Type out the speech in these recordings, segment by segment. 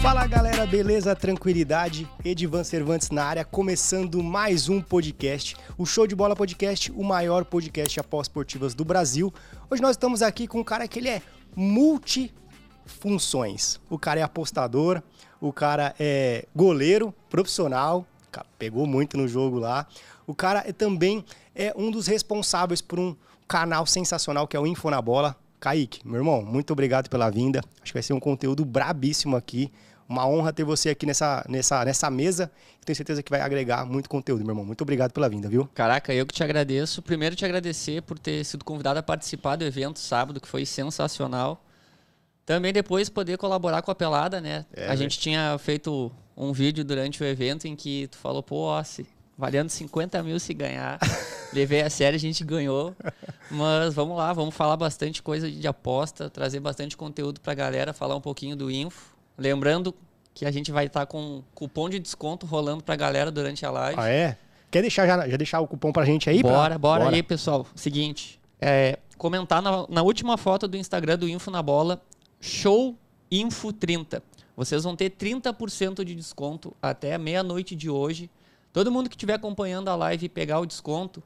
Fala galera, beleza? Tranquilidade? Edivan Cervantes na área, começando mais um podcast, o Show de Bola Podcast, o maior podcast após esportivas do Brasil. Hoje nós estamos aqui com um cara que ele é multifunções. O cara é apostador, o cara é goleiro profissional, pegou muito no jogo lá. O cara é, também é um dos responsáveis por um canal sensacional que é o Info na Bola. Kaique, meu irmão, muito obrigado pela vinda. Acho que vai ser um conteúdo brabíssimo aqui. Uma honra ter você aqui nessa, nessa, nessa mesa. Tenho certeza que vai agregar muito conteúdo, meu irmão. Muito obrigado pela vinda, viu? Caraca, eu que te agradeço. Primeiro, te agradecer por ter sido convidado a participar do evento sábado, que foi sensacional. Também depois poder colaborar com a pelada, né? É, a né? gente tinha feito um vídeo durante o evento em que tu falou, pô, se valendo 50 mil se ganhar. Levei a sério, a gente ganhou. Mas vamos lá, vamos falar bastante coisa de aposta, trazer bastante conteúdo pra galera, falar um pouquinho do Info. Lembrando que a gente vai estar com cupom de desconto rolando pra galera durante a live. Ah, é? Quer deixar já, já deixar o cupom pra gente aí? pra- Bora, bora, aí, pessoal. Seguinte, é, comentar na, na última foto do Instagram do Info na Bola, show Info 30. Vocês vão ter 30% de desconto até meia-noite de hoje. Todo mundo que estiver acompanhando a live e pegar o desconto,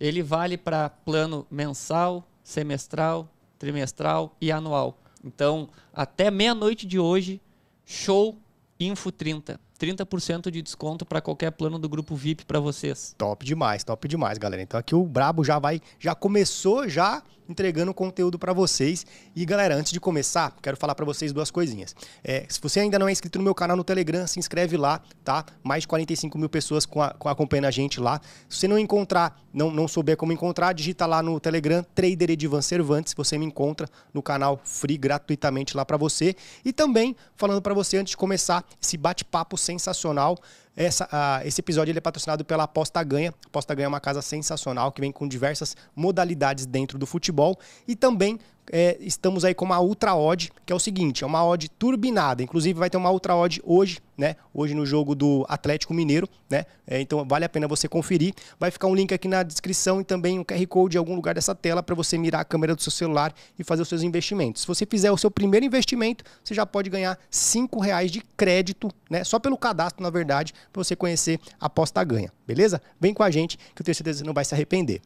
ele vale para plano mensal, semestral, trimestral e anual. Então, até meia-noite de hoje, show Info 30. 30% de desconto para qualquer plano do grupo VIP para vocês. Top demais, top demais, galera. Então aqui o Brabo já vai, já começou já entregando conteúdo pra vocês. E galera, antes de começar, quero falar pra vocês duas coisinhas. É, se você ainda não é inscrito no meu canal no Telegram, se inscreve lá, tá? Mais de 45 mil pessoas com, a- com acompanhando a gente lá. Se você não encontrar, não, não souber como encontrar, digita lá no Telegram, Trader Edivan Cervantes, você me encontra no canal free gratuitamente lá pra você. E também falando pra você antes de começar esse bate-papo sensacional, essa, esse episódio ele é patrocinado pela Aposta Ganha. Aposta Ganha é uma casa sensacional que vem com diversas modalidades dentro do futebol e também é, estamos aí com uma Ultra Odd, que é o seguinte, é uma odd turbinada. Inclusive vai ter uma Ultra Odd hoje, né? Hoje no jogo do Atlético Mineiro, né? É, então vale a pena você conferir. Vai ficar um link aqui na descrição e também um QR Code em algum lugar dessa tela para você mirar a câmera do seu celular e fazer os seus investimentos. Se você fizer o seu primeiro investimento, você já pode ganhar cinco reais de crédito, né? Só pelo cadastro, na verdade, para você conhecer a aposta ganha, beleza? Vem com a gente que eu tenho certeza que você não vai se arrepender.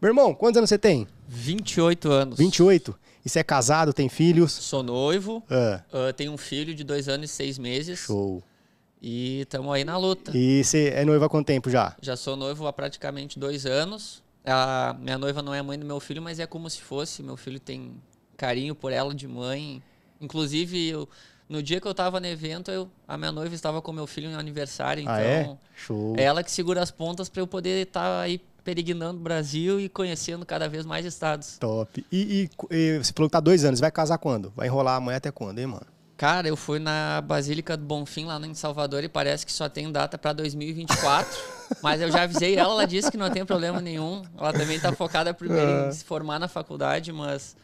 Meu irmão, quantos anos você tem? 28 anos. 28? E você é casado, tem filhos? Sou noivo, Ah, ah, tenho um filho de dois anos e seis meses. show. E estamos aí na luta. E você é noivo há quanto tempo já? Já sou noivo há praticamente dois anos. A minha noiva não é mãe do meu filho, mas é como se fosse. Meu filho tem carinho por ela de mãe. Inclusive, eu- no dia que eu tava no evento, eu, a minha noiva estava com meu filho no aniversário. Então, ah, é? Show. é ela que segura as pontas para eu poder estar aí peregrinando o Brasil e conhecendo cada vez mais estados. Top. E, e- e você falou que tá dois anos. Vai casar quando? Vai enrolar amanhã até quando, hein, mano? Cara, eu fui na Basílica do Bonfim, lá em Salvador, e parece que só tem data pra 2024. mas eu já avisei ela, ela disse que não tem problema nenhum. Ela também tá focada primeiro em se formar na faculdade, mas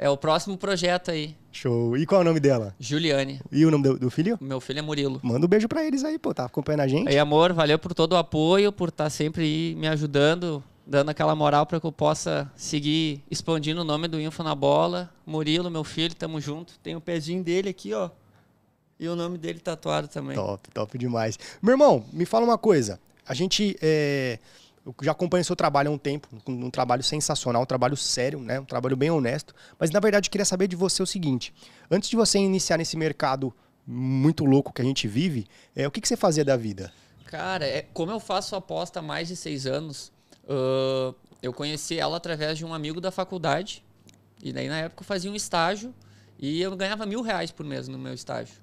é o próximo projeto aí. Show. E qual é o nome dela? Juliane. E o nome do, do filho? Meu filho é Murilo. Manda um beijo pra eles aí, pô. Tá acompanhando a gente? Aí, amor, valeu por todo o apoio, por estar sempre aí me ajudando, dando aquela moral para que eu possa seguir expandindo o nome do Info na bola. Murilo, meu filho, tamo junto. Tem o pezinho dele aqui, ó. E o nome dele tatuado também. Top, top demais. Meu irmão, me fala uma coisa. A gente é, eu já acompanho seu trabalho há um tempo, um, um trabalho sensacional, um trabalho sério, né? Um trabalho bem honesto. Mas na verdade eu queria saber de você o seguinte: antes de você iniciar nesse mercado muito louco que a gente vive, é, o que, que você fazia da vida? Cara, é, como eu faço aposta há mais de seis anos, ãh, eu conheci ela através de um amigo da faculdade. E daí, na época, eu fazia um estágio e eu ganhava mil reais por mês no meu estágio.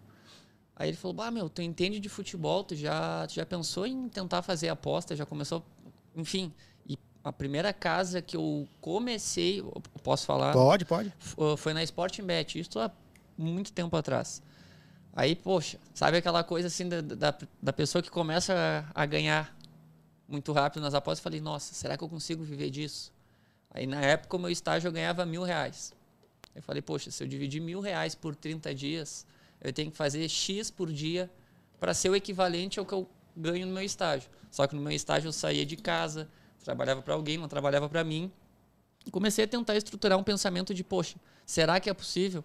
Aí ele falou, bah, meu, tu entende de futebol, tu já, tu já pensou em tentar fazer aposta, já começou... Enfim, e a primeira casa que eu comecei, eu posso falar, Pode, pode. uh, foi na Sporting Bet, isso há muito tempo atrás. Aí, poxa, sabe aquela coisa assim da, da, da pessoa que começa a, a ganhar muito rápido nas apostas? Eu falei, nossa, será que eu consigo viver disso? Aí na época o meu estágio eu ganhava mil reais. Eu falei, poxa, se eu dividir mil reais por 30 dias, eu tenho que fazer X por dia para ser o equivalente ao que eu ganho no meu estágio. Só que no meu estágio eu saía de casa, trabalhava para alguém, não trabalhava para mim. E comecei a tentar estruturar um pensamento de, poxa, será que é possível?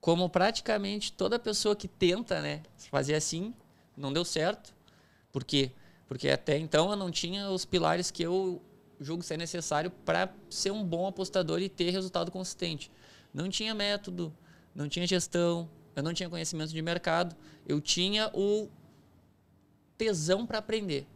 Como praticamente toda pessoa que tenta, né, fazer assim, não deu certo. Por quê? Porque até então eu não tinha os pilares que eu julgo ser necessário para ser um bom apostador e ter resultado consistente. Não tinha método, não tinha gestão, eu não tinha conhecimento de mercado, eu tinha o tesão para aprender.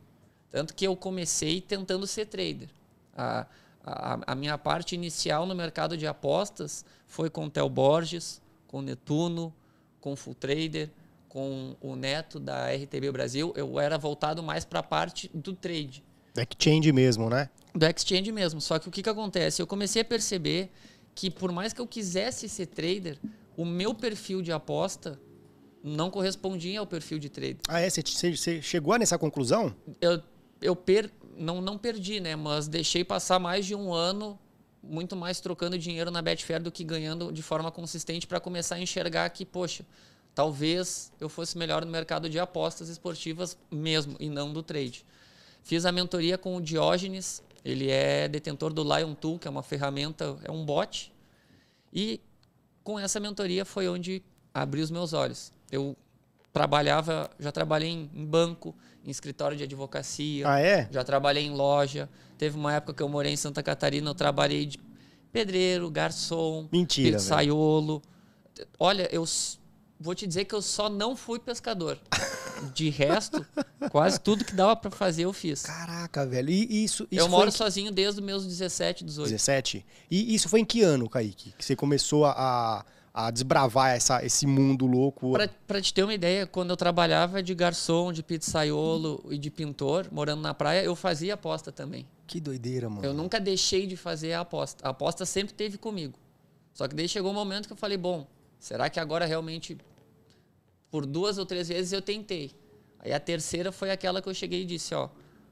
Tanto que eu comecei tentando ser trader. A, a, a, minha parte inicial no mercado de apostas foi com o Theo Borges, com o Netuno, com o Full Trader, com o Neto da RTB Brasil. Eu era voltado mais para a parte do trade. Do exchange mesmo, né? Do exchange mesmo. Só que o que, que acontece? Eu comecei a perceber que por mais que eu quisesse ser trader, o meu perfil de aposta não correspondia ao perfil de trader. Ah, é? Você, você chegou nessa conclusão? Eu, eu per, não, não perdi, né? Mas deixei passar mais de um ano muito mais trocando dinheiro na Betfair do que ganhando de forma consistente para começar a enxergar que, poxa, talvez eu fosse melhor no mercado de apostas esportivas mesmo e não do trade. Fiz a mentoria com o Diógenes, ele é detentor do Lion Tool, que é uma ferramenta, é um bot. E com essa mentoria foi onde abri os meus olhos. Eu trabalhava, já trabalhei em, em banco, em escritório de advocacia. Ah, é? Já trabalhei em loja. Teve uma época que eu morei em Santa Catarina, eu trabalhei de pedreiro, garçom, Mentira, pizzaiolo. Olha, eu vou te dizer que eu só não fui pescador. De resto, quase tudo que dava para fazer eu fiz. Caraca, velho. E isso, isso Eu moro sozinho desde os meus 17, 18. 17? E isso foi em que ano, Kaique? Que você começou a, a desbravar essa, esse mundo louco? Para te ter uma ideia, quando eu trabalhava de garçom, de pizzaiolo e de pintor, morando na praia, eu fazia aposta também. Que doideira, mano. Eu nunca deixei de fazer a aposta. A aposta sempre teve comigo. Só que daí chegou um momento que eu falei, bom, será que agora realmente por duas ou três vezes eu tentei. Aí a terceira foi aquela que eu cheguei e disse, ó,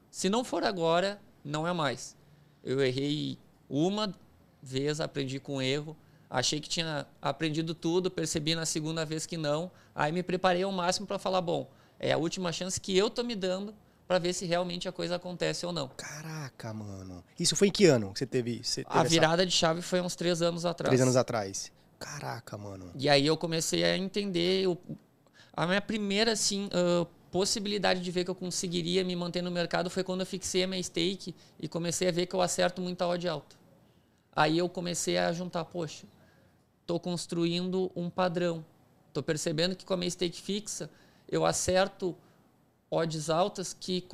se não for agora, não é mais. Eu errei uma vez, aprendi com erro, achei que tinha aprendido tudo, percebi na segunda vez que não, aí me preparei ao máximo para falar, bom, é a última chance que eu tô me dando para ver se realmente a coisa acontece ou não. Caraca, mano. Isso foi em que ano que você teve? Você teve a virada essa... de chave foi uns três anos atrás. Três anos atrás. Caraca, mano. E aí eu comecei a entender o, a minha primeira assim, uh, possibilidade de ver que eu conseguiria me manter no mercado foi quando eu fixei a minha stake e comecei a ver que eu acerto muita odd alta. Aí eu comecei a juntar, poxa, estou construindo um padrão. Estou percebendo que com a minha stake fixa eu acerto odds altas que,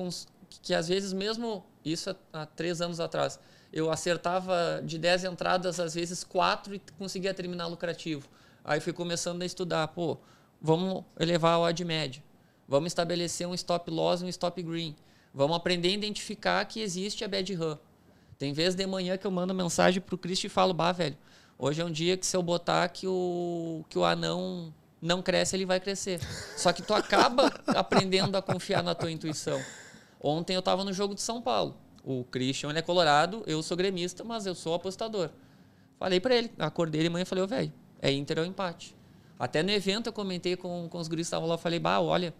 que, às vezes mesmo, isso há, três anos atrás, eu acertava de 10 entradas, às vezes 4 e conseguia terminar lucrativo. Aí fui começando a estudar, pô, vamos elevar a odd média. Vamos estabelecer um stop loss e um stop green. Vamos aprender a identificar que existe a bad run. Tem vezes de manhã que eu mando mensagem pro Cristo e falo, bah, velho, hoje é um dia que se eu botar que o, que o anão não cresce, ele vai crescer. Só que tu acaba aprendendo a confiar na tua intuição. Ontem eu estava no jogo de São Paulo. O Christian ele é colorado, eu sou gremista, mas eu sou apostador. Falei para ele, acordei de manhã e falei, velho, é Inter ou empate. Até no evento eu comentei com, com os guris que estavam lá, falei, bah, olha,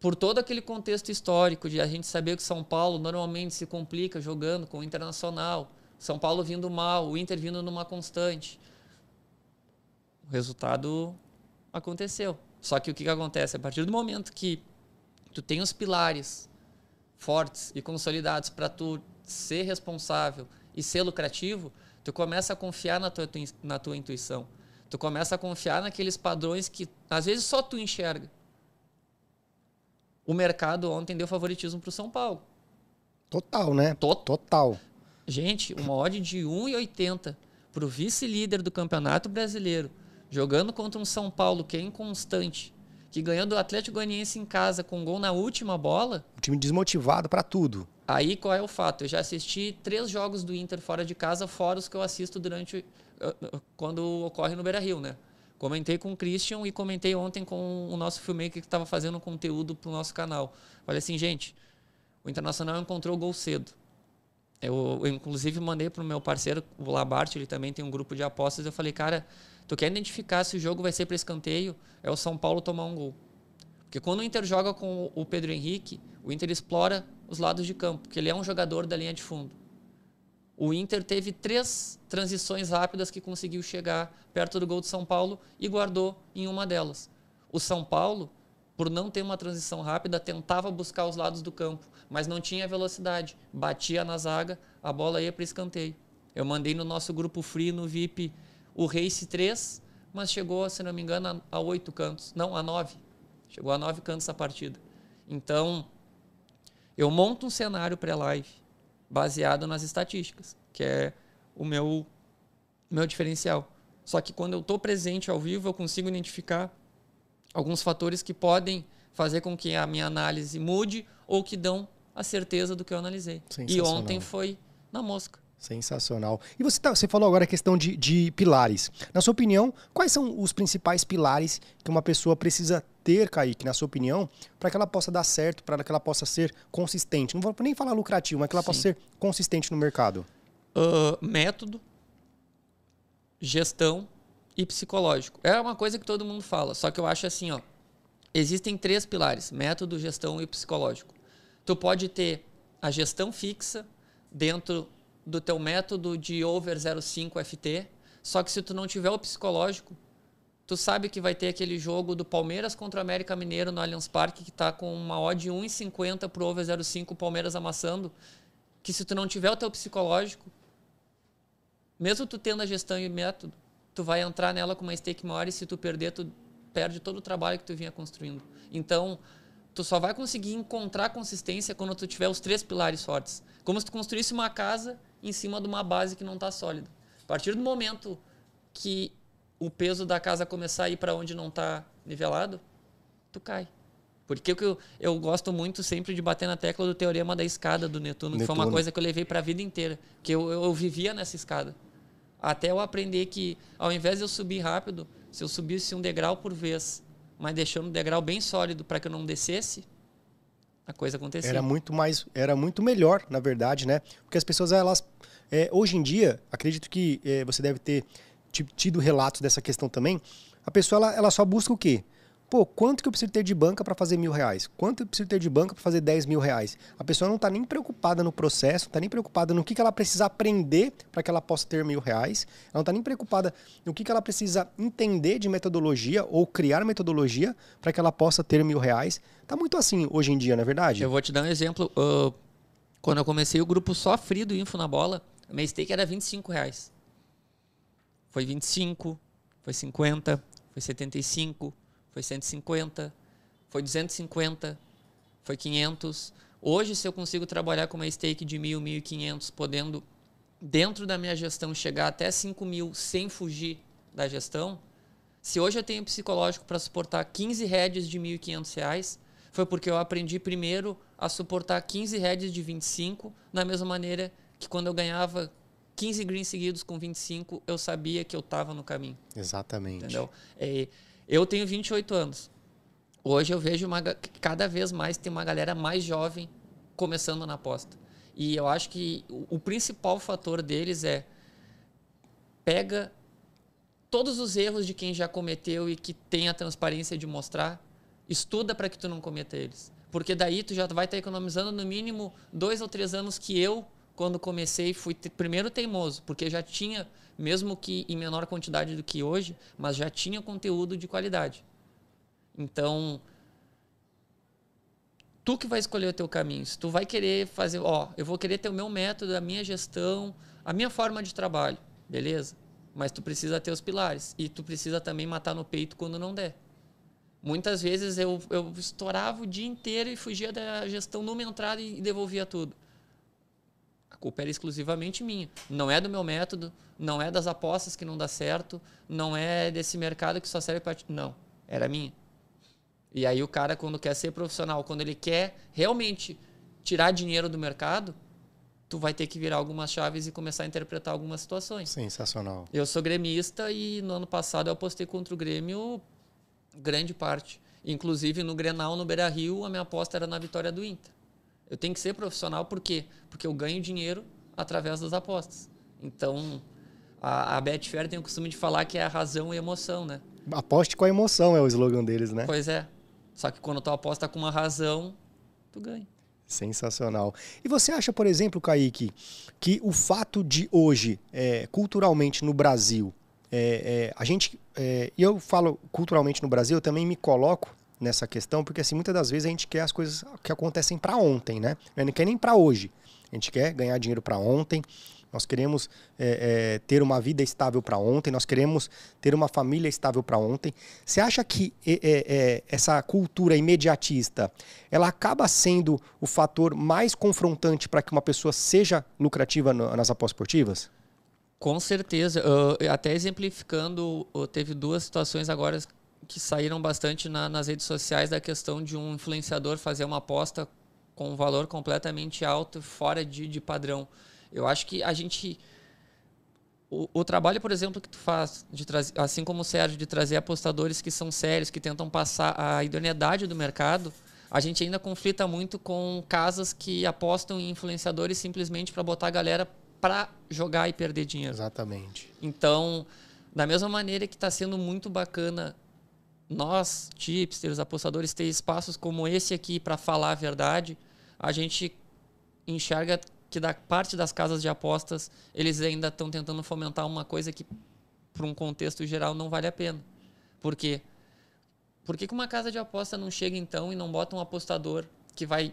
por todo aquele contexto histórico de a gente saber que São Paulo normalmente se complica jogando com o Internacional, São Paulo vindo mal, o Inter vindo numa constante. O resultado aconteceu. Só que o que, que acontece? A partir do momento que tu tem os pilares fortes e consolidados para tu ser responsável e ser lucrativo, tu começa a confiar na tua, na tua intuição. Tu começa a confiar naqueles padrões que às vezes só tu enxerga. O mercado ontem deu favoritismo para o São Paulo. Total, né? Total. Gente, uma odd de 1,80 para o vice-líder do Campeonato Brasileiro, jogando contra um São Paulo que é inconstante, que ganhou do Atlético Goianiense em casa com gol na última bola. Um time desmotivado para tudo. Aí qual é o fato? Eu já assisti três jogos do Inter fora de casa, fora os que eu assisto durante quando ocorre no Beira Rio, né? Comentei com o Christian e comentei ontem com o nosso filmmaker que estava fazendo conteúdo para o nosso canal. Falei assim, gente, o Internacional encontrou o gol cedo. Eu, eu inclusive, mandei para o meu parceiro, o Labarte, ele também tem um grupo de apostas. Eu falei, cara, tu quer identificar se o jogo vai ser para escanteio? É o São Paulo tomar um gol. Porque quando o Inter joga com o Pedro Henrique, o Inter explora os lados de campo, porque ele é um jogador da linha de fundo. O Inter teve três transições rápidas que conseguiu chegar perto do gol de São Paulo e guardou em uma delas. O São Paulo, por não ter uma transição rápida, tentava buscar os lados do campo, mas não tinha velocidade. Batia na zaga, a bola ia para escanteio. Eu mandei no nosso grupo free, no VIP, o Race 3, mas chegou, se não me engano, a oito cantos. Não, a nove. Chegou a nove cantos a partida. Então, eu monto um cenário pré-live baseado nas estatísticas, que é o meu, meu diferencial. Só que quando eu estou presente ao vivo, eu consigo identificar alguns fatores que podem fazer com que a minha análise mude ou que dão a certeza do que eu analisei. E ontem foi na mosca. Sensacional. E você, tá, você falou agora a questão de, de pilares. Na sua opinião, quais são os principais pilares que uma pessoa precisa ter, Kaique, na sua opinião, para que ela possa dar certo, para que ela possa ser consistente? Não vou nem falar lucrativo, mas que ela Sim. possa ser consistente no mercado. Uh, método, gestão e psicológico. É uma coisa que todo mundo fala, só que eu acho assim, ó. Existem três pilares: método, gestão e psicológico. Tu pode ter a gestão fixa dentro do teu método de over 05 FT, só que se tu não tiver o psicológico, tu sabe que vai ter aquele jogo do Palmeiras contra o América Mineiro no Allianz Parque que está com uma odd de 1,50 pro over 05, o Palmeiras amassando, que se tu não tiver o teu psicológico, mesmo tu tendo a gestão e método, tu vai entrar nela com uma stake maior e se tu perder, tu perde todo o trabalho que tu vinha construindo. Então, tu só vai conseguir encontrar consistência quando tu tiver os três pilares fortes. Como se tu construísse uma casa em cima de uma base que não está sólida. A partir do momento que o peso da casa começar a ir para onde não está nivelado, tu cai. Porque eu, eu gosto muito sempre de bater na tecla do teorema da escada do Netuno, Netuno. que foi uma coisa que eu levei para a vida inteira. Que eu, eu, eu, vivia nessa escada. Até eu aprender que, ao invés de eu subir rápido, se eu subisse um degrau por vez, mas deixando um degrau bem sólido para que eu não descesse, a coisa acontecia. Era muito mais, era muito melhor, na verdade, né? Porque as pessoas elas é, hoje em dia, acredito que é, você deve ter tido relatos dessa questão também. A pessoa ela, ela só busca o quê? Pô, quanto que eu preciso ter de banca para fazer mil reais? Quanto eu preciso ter de banca para fazer dez mil reais? A pessoa não está nem preocupada no processo, está nem preocupada no que, que ela precisa aprender para que ela possa ter mil reais. Ela não está nem preocupada no que, que ela precisa entender de metodologia ou criar metodologia para que ela possa ter mil reais. Tá muito assim hoje em dia, não é verdade? Eu vou te dar um exemplo. Uh, quando eu comecei o grupo só free do Info na Bola, a minha stake era 25 reais. Foi 25, foi 50, foi 75, foi 150, foi 250, foi 500. Hoje, se eu consigo trabalhar com uma stake de 1.000, 1.500, podendo, dentro da minha gestão, chegar até 5 mil sem fugir da gestão, se hoje eu tenho psicológico para suportar 15 heads de 1.500 reais, foi porque eu aprendi primeiro a suportar 15 heads de 25, da mesma maneira que quando eu ganhava 15 greens seguidos com 25, eu sabia que eu estava no caminho. Exatamente. Entendeu? É, eu tenho 28 anos. Hoje eu vejo uma, cada vez mais tem uma galera mais jovem começando na aposta. E eu acho que o, o principal fator deles é pega todos os erros de quem já cometeu e que tem a transparência de mostrar, estuda para que tu não cometa eles. Porque daí tu já vai estar economizando no mínimo dois ou três anos que eu quando comecei, fui primeiro teimoso, porque já tinha, mesmo que em menor quantidade do que hoje, mas já tinha conteúdo de qualidade. Então, tu que vai escolher o teu caminho. Se tu vai querer fazer, ó, eu vou querer ter o meu método, a minha gestão, a minha forma de trabalho, beleza? Mas tu precisa ter os pilares e tu precisa também matar no peito quando não der. Muitas vezes eu, eu estourava o dia inteiro e fugia da gestão numa entrada e devolvia tudo culpa era exclusivamente minha. Não é do meu método, não é das apostas que não dá certo, não é desse mercado que só serve para. Não, era minha. E aí o cara, quando quer ser profissional, quando ele quer realmente tirar dinheiro do mercado, tu vai ter que virar algumas chaves e começar a interpretar algumas situações. Sensacional. Eu sou gremista e no ano passado eu apostei contra o Grêmio grande parte. Inclusive no Grenal, no Beira-Rio, a minha aposta era na vitória do Inter. Eu tenho que ser profissional por quê? Porque eu ganho dinheiro através das apostas. Então, a, a Betfair tem o costume de falar que é a razão e a emoção, né? Aposte com a emoção é o slogan deles, né? Pois é. Só que quando tu aposta com uma razão, tu ganha. Sensacional. E você acha, por exemplo, Kaique, que o fato de hoje, é, culturalmente no Brasil, é, é, a gente. É, e eu falo culturalmente no Brasil, eu também me coloco nessa questão, porque assim, muitas das vezes a gente quer as coisas que acontecem para ontem, né? Não quer nem para hoje. A gente quer ganhar dinheiro para ontem, nós queremos é, é, ter uma vida estável para ontem, nós queremos ter uma família estável para ontem. Você acha que é, essa cultura imediatista ela acaba sendo o fator mais confrontante para que uma pessoa seja lucrativa no, nas apostas esportivas? Com certeza. Uh, até exemplificando, uh, teve duas situações agora que saíram bastante na, nas redes sociais da questão de um influenciador fazer uma aposta com um valor completamente alto, fora de, de padrão. Eu acho que a gente. O, o, trabalho, por exemplo, que tu faz, de trazer, assim como o Sérgio, de trazer apostadores que são sérios, que tentam passar a idoneidade do mercado, a gente ainda conflita muito com casas que apostam em influenciadores simplesmente para botar a galera para jogar e perder dinheiro. Exatamente. Então, da mesma maneira que está sendo muito bacana nós, tipsters, apostadores, ter espaços como esse aqui para falar a verdade, a gente enxerga que da parte das casas de apostas eles ainda estão tentando fomentar uma coisa que para um contexto geral não vale a pena. Por quê? Por que, que uma casa de aposta não chega então e não bota um apostador que vai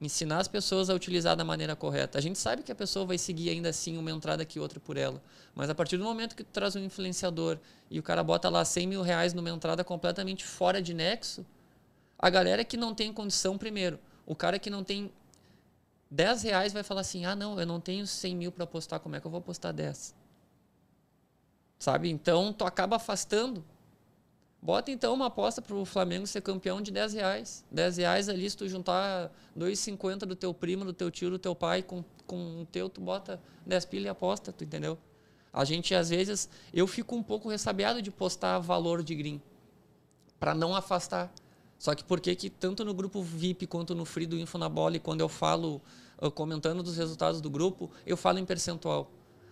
ensinar as pessoas a utilizar da maneira correta? A gente sabe que a pessoa vai seguir ainda assim uma entrada que outra por ela, mas a partir do momento que tu traz um influenciador e o cara bota lá 100 mil reais numa entrada completamente fora de nexo, a galera que não tem condição primeiro, o cara que não tem 10 reais vai falar assim: ah, não, eu não tenho 100 mil para apostar, como é que eu vou apostar 10? Sabe? Então, tu acaba afastando. Bota então uma aposta para o Flamengo ser campeão de 10 reais. 10 reais ali, se tu juntar 2,50 do teu primo, do teu tio, do teu pai com, com o teu, tu bota 10 pilha e aposta, tu entendeu? A gente, às vezes, eu fico um pouco ressabiado de postar valor de green para não afastar. Só que por que que tanto no grupo VIP quanto no Free do Info na Bola, e quando eu falo, eu comentando dos resultados do grupo, eu falo em percentual.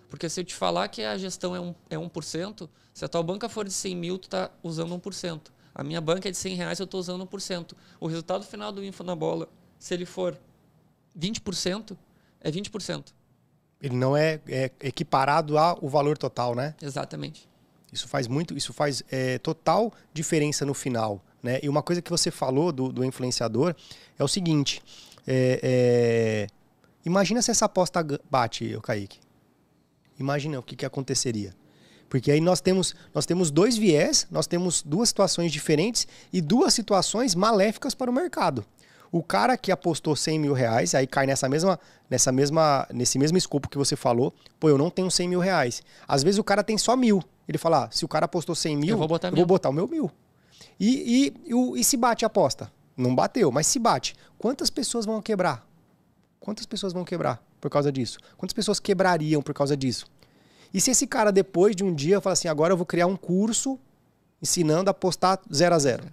Porque se eu te falar que a gestão é, um, é 1%, se a tua banca for de 100 mil, tu está usando 1%. A minha banca é de 100 reais, eu estou usando 1%. O resultado final do Info na Bola, se ele for 20%, é 20%. Ele não é, é equiparado ao valor total, né? Exatamente. Isso faz muito, isso faz é, total diferença no final. Né? E uma coisa que você falou do, do influenciador é o seguinte: é, é, imagina se essa aposta bate, o Kaique. Imagina o que, que aconteceria. Porque aí nós temos, nós temos dois viés, nós temos duas situações diferentes e duas situações maléficas para o mercado. O cara que apostou 100 mil reais, aí cai nessa mesma, nessa mesma, nesse mesmo escopo que você falou, pô, eu não tenho 100 mil reais. Às vezes o cara tem só mil. Ele fala, ah, se o cara apostou 100 mil, eu vou botar, eu vou botar o meu mil. E, e, e, e se bate a aposta? Não bateu, mas se bate. Quantas pessoas vão quebrar? Quantas pessoas vão quebrar por causa disso? Quantas pessoas quebrariam por causa disso? E se esse cara, depois de um dia, fala assim: agora eu vou criar um curso ensinando a apostar zero a zero?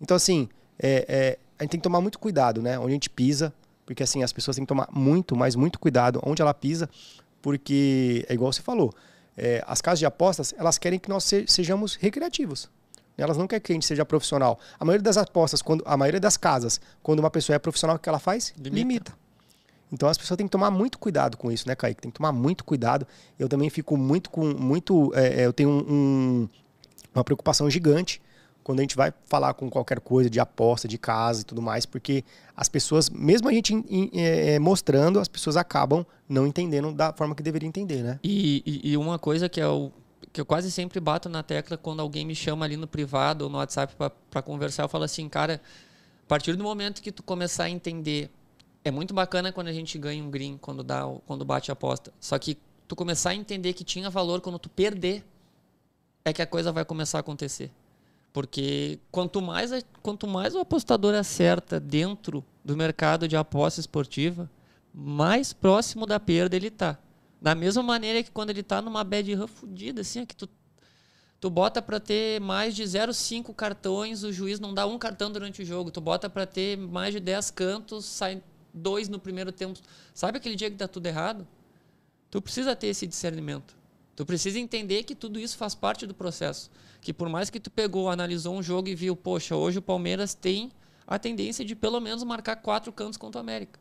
Então, assim, é, é, a gente tem que tomar muito cuidado, né? Onde a gente pisa, porque assim, as pessoas têm que tomar muito, mas muito cuidado onde ela pisa, porque é igual você falou. É, as casas de apostas, elas querem que nós sejamos recreativos. Elas não querem que a gente seja profissional. A maioria das apostas, quando, a maioria das casas, quando uma pessoa é profissional, o que ela faz? Limita. Limita. Então as pessoas têm que tomar muito cuidado com isso, né, Kaique? Tem que tomar muito cuidado. Eu também fico muito com. muito é, é Eu tenho um, uma preocupação gigante quando a gente vai falar com qualquer coisa de aposta, de casa e tudo mais, porque as pessoas, mesmo a gente é, é, mostrando, as pessoas acabam não entendendo da forma que deveria entender, né? E, e, e uma coisa que é o que eu quase sempre bato na tecla quando alguém me chama ali no privado ou no WhatsApp para conversar, eu falo assim, cara, a partir do momento que tu começar a entender, é muito bacana quando a gente ganha um green, quando dá, quando bate a aposta. Só que tu começar a entender que tinha valor quando tu perder, é que a coisa vai começar a acontecer. Porque quanto mais, quanto mais o apostador acerta dentro do mercado de aposta esportiva, mais próximo da perda ele está. Da mesma maneira que quando ele tá numa bad run fodida, assim, é que tu, tu bota para ter mais de 0,5 cartões, o juiz não dá um cartão durante o jogo. Tu bota para ter mais de 10 cantos, sai dois no primeiro tempo. Sabe aquele dia que dá tudo errado? Tu precisa ter esse discernimento. Tu precisa entender que tudo isso faz parte do processo. Que por mais que tu pegou, analisou um jogo e viu, poxa, hoje o Palmeiras tem a tendência de pelo menos marcar quatro cantos contra o América.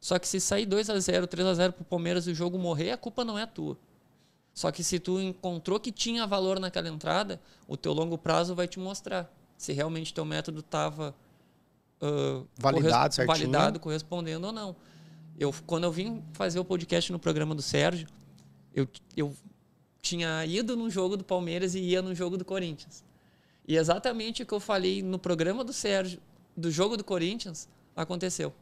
Só que se sair 2 a 0 3 a 0 pro Palmeiras e o jogo morrer, a culpa não é tua. Só que se tu encontrou que tinha valor naquela entrada, o teu longo prazo vai te mostrar se realmente teu método estava uh, validado, corres validado, correspondendo ou não. Eu, quando eu vim fazer o podcast no programa do Sérgio, eu, eu tinha ido no jogo do Palmeiras e ia no jogo do Corinthians. E exatamente o que eu falei no programa do Sérgio, do jogo do Corinthians, aconteceu.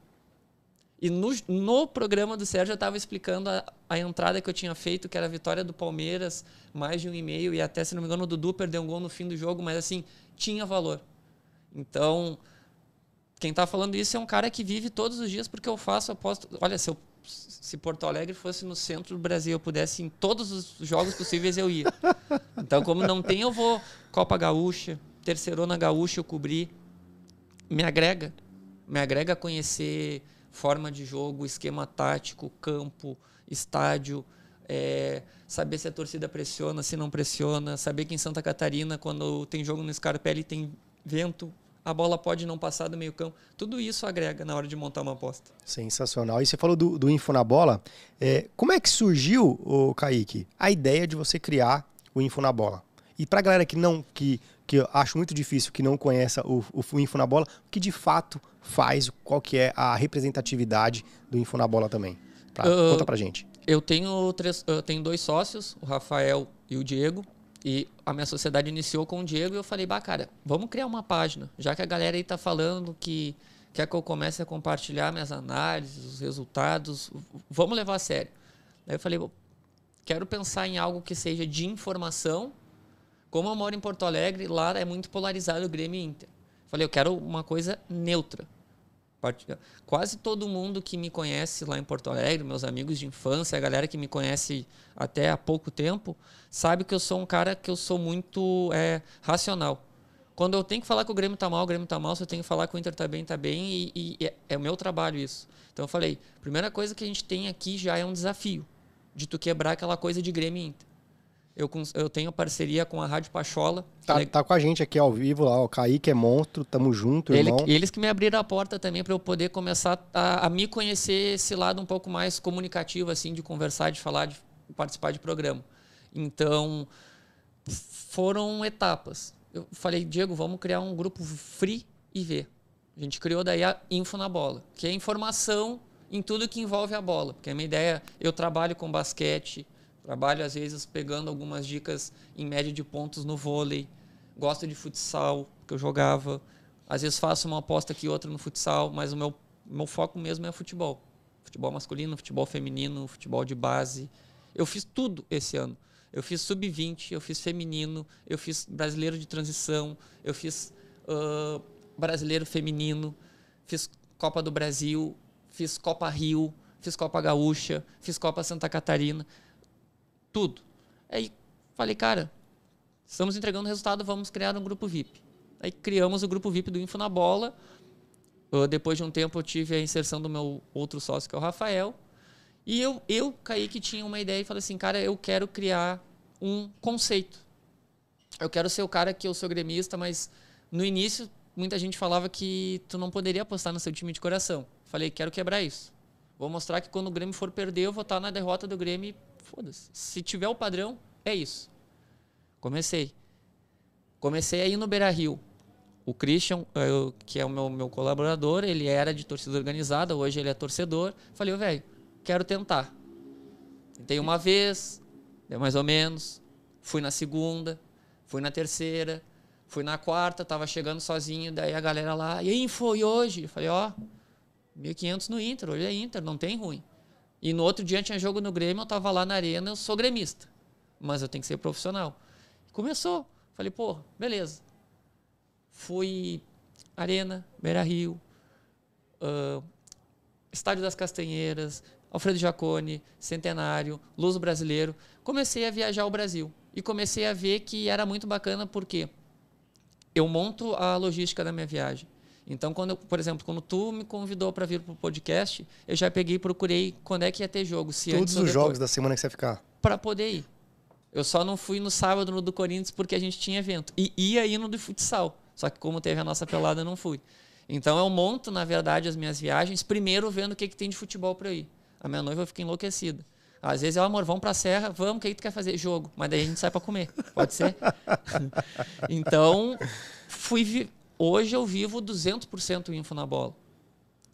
E no, no programa do Sérgio eu estava explicando a, a, entrada que eu tinha feito, que era a vitória do Palmeiras, mais de um e meio, e até, se não me engano, o Dudu perdeu um gol no fim do jogo, mas assim, tinha valor. Então, quem está falando isso é um cara que vive todos os dias, porque eu faço, aposto. Olha, se, eu, se Porto Alegre fosse no centro do Brasil, eu pudesse, em todos os jogos possíveis, eu ia. Então, como não tem, eu vou Copa Gaúcha, Terceirona Gaúcha, eu cobri. Me agrega. Me agrega conhecer forma de jogo, esquema tático, campo, estádio, é, saber se a torcida pressiona, se não pressiona, saber que em Santa Catarina, quando tem jogo no Scarpelli, tem vento, a bola pode não passar do meio campo. Tudo isso agrega na hora de montar uma aposta. Sensacional. E você falou do, do Info na Bola. É, como é que surgiu, o Kaique, a ideia de você criar o Info na Bola? E para a galera que não, que, que eu acho muito difícil, que não conheça o, o Info na Bola, o que de fato faz, qual que é a representatividade do Info na Bola também? Pra, uh, conta pra gente. Eu tenho, três, eu tenho dois sócios, o Rafael e o Diego. E a minha sociedade iniciou com o Diego e eu falei, bah, cara, vamos criar uma página. Já que a galera aí tá falando que quer que eu comece a compartilhar minhas análises, os resultados, vamos levar a sério. Aí eu falei, quero pensar em algo que seja de informação. Como eu moro em Porto Alegre, lá é muito polarizado o Grêmio e Inter. Falei, eu quero uma coisa neutra. Quase todo mundo que me conhece lá em Porto Alegre, meus amigos de infância, a galera que me conhece até há pouco tempo, sabe que eu sou um cara que eu sou muito é, racional. Quando eu tenho que falar que o Grêmio tá mal, o Grêmio tá mal, se eu tenho que falar que o Inter tá bem, tá bem, e, e é, é o meu trabalho isso. Então eu falei, primeira coisa que a gente tem aqui já é um desafio, de tu quebrar aquela coisa de Grêmio e Inter. Eu, eu tenho parceria com a Rádio Pachola. Tá, é... tá com a gente aqui ao vivo lá, o Kaique é monstro, tamo junto, irmão. Ele, eles que me abriram a porta também para eu poder começar a, a, me conhecer esse lado um pouco mais comunicativo, assim, de conversar, de falar, de participar de programa. Então, foram etapas. Eu falei, Diego, vamos criar um grupo free e ver. A gente criou daí a Info na Bola, que é informação em tudo que envolve a bola. Porque a minha ideia, eu trabalho com basquete, Trabalho, às vezes, pegando algumas dicas em média de pontos no vôlei. Gosto de futsal, que eu jogava. Às vezes faço uma aposta aqui outra no futsal, mas o meu, meu foco mesmo é futebol. Futebol masculino, futebol feminino, futebol de base. Eu fiz tudo esse ano. Eu fiz sub-20, eu fiz feminino, eu fiz brasileiro de transição, eu fiz uh, brasileiro feminino, fiz Copa do Brasil, fiz Copa Rio, fiz Copa Gaúcha, fiz Copa Santa Catarina tudo. Aí falei, cara, estamos entregando resultado, vamos criar um grupo VIP. Aí criamos o grupo VIP do Info na Bola. Uh, depois de um tempo eu tive a inserção do meu outro sócio, que é o Rafael. E eu, eu caí que tinha uma ideia e falei assim, cara, eu quero criar um conceito. Eu quero ser o cara que eu sou gremista, mas no início muita gente falava que tu não poderia apostar no seu time de coração. Falei, quero quebrar isso. Vou mostrar que quando o Grêmio for perder, eu vou estar na derrota do Grêmio foda-se. Se tiver o padrão, é isso. Comecei. Comecei aí no Beira Rio. O Christian, eu, que é o meu, meu colaborador, ele era de torcida organizada, hoje ele é torcedor. Falei, velho, quero tentar. Tentei uma vez, deu mais ou menos. Fui na segunda, fui na terceira, fui na quarta, tava chegando sozinho, daí a galera lá, e aí, foi hoje? falei, ó, 1.500 no Inter, hoje é Inter, não tem ruim. E no outro dia tinha jogo no Grêmio, eu tava lá na arena, eu sou gremista. Mas eu tenho que ser profissional. Começou. Falei, pô, beleza. Fui Arena, Beira Rio, uh, Estádio das Castanheiras, Alfredo Jacone, Centenário, Luso Brasileiro. Comecei a viajar o Brasil. E comecei a ver que era muito bacana porque eu monto a logística da minha viagem. Então, quando, por exemplo, quando tu me convidou para vir para o podcast, eu já peguei e procurei quando é que ia ter jogo. Se Todos os jogos da semana que você ia ficar. Para poder ir. Eu só não fui no sábado no do Corinthians porque a gente tinha evento. E ia ir no do futsal. Só que como teve a nossa pelada, eu não fui. Então eu monto, na verdade, as minhas viagens primeiro vendo o que, que tem de futebol para ir. A minha noiva fica enlouquecida. Às vezes, ó, amor, vamos pra serra, vamos, o que, que tu quer fazer? Jogo. Mas daí a gente sai para comer. Pode ser? então, fui. Hoje eu vivo 200% info na bola.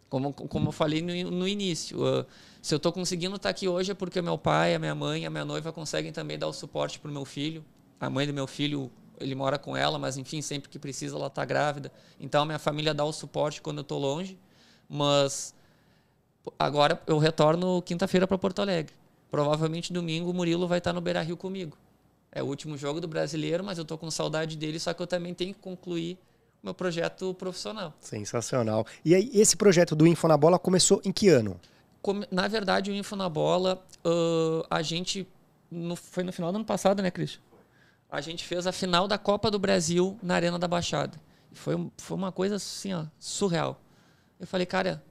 Como, como eu falei no, no início. Uh, se eu estou conseguindo estar tá aqui hoje é porque meu pai, a minha mãe, a minha noiva conseguem também dar o suporte para o meu filho. A mãe do meu filho, ele mora com ela, mas enfim, sempre que precisa ela está grávida. Então minha família dá o suporte quando eu estou longe. Mas agora eu retorno quinta-feira para Porto Alegre. Provavelmente domingo o Murilo vai estar tá no Beira Rio comigo. É o último jogo do brasileiro, mas eu estou com saudade dele, só que eu também tenho que concluir meu projeto profissional. Sensacional. E aí, esse projeto do Info na Bola começou em que ano? Na verdade, o Info na Bola, uh, a gente. No, foi no final do ano passado, né, Cristian? A gente fez a final da Copa do Brasil na Arena da Baixada. Foi, foi uma coisa assim, ó, surreal. Eu falei, cara,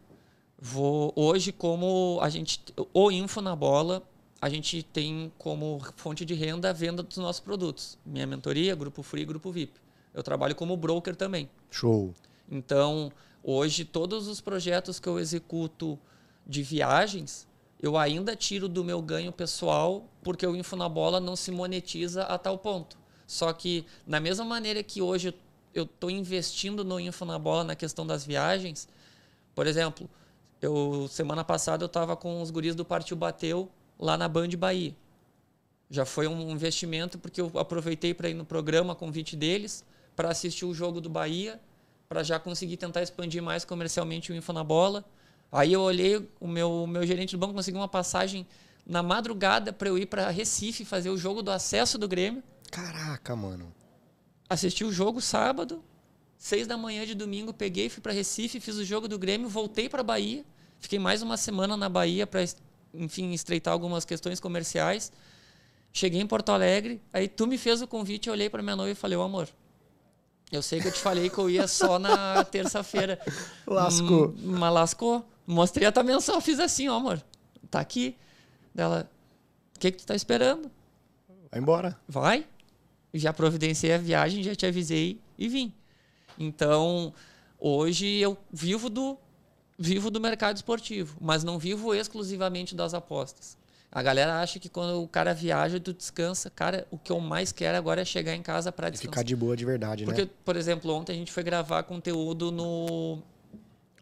vou. Hoje, como a gente. O Info na Bola, a gente tem como fonte de renda a venda dos nossos produtos. Minha mentoria, Grupo Free Grupo VIP. Eu trabalho como broker também. Show. Então, hoje, todos os projetos que eu executo de viagens, eu ainda tiro do meu ganho pessoal, porque o Info na Bola não se monetiza a tal ponto. Só que, da mesma maneira que hoje eu estou investindo no Info na Bola na questão das viagens, por exemplo, eu semana passada eu estava com os guris do Partiu Bateu lá na Band Bahia. Já foi um investimento porque eu aproveitei para ir no programa, convite deles, para assistir o jogo do Bahia, para já conseguir tentar expandir mais comercialmente o Info na Bola. Aí eu olhei, o meu, meu gerente do banco conseguiu uma passagem na madrugada para eu ir para Recife fazer o jogo do acesso do Grêmio. Caraca, mano. Assisti o jogo sábado, seis da manhã de domingo, peguei, fui para Recife, fiz o jogo do Grêmio, voltei para Bahia. Fiquei mais uma semana na Bahia para, enfim, estreitar algumas questões comerciais. Cheguei em Porto Alegre, aí tu me fez o convite, eu olhei para minha noiva e falei, ô amor, eu sei que eu te falei que eu ia só na terça-feira. Lascou. Mas lascou. Mostrei a tua mensagem, fiz assim, ó, amor. Tá aqui. Dela, o que que tu tá esperando? Vai embora. Vai. Já providenciei a viagem, já te avisei e vim. Então, hoje eu vivo do vivo do mercado esportivo, mas não vivo exclusivamente das apostas. A galera acha que quando o cara viaja, tu descansa. Cara, o que eu mais quero agora é chegar em casa para descansar. Ficar de boa de verdade, Porque, né? Porque, por exemplo, ontem a gente foi gravar conteúdo no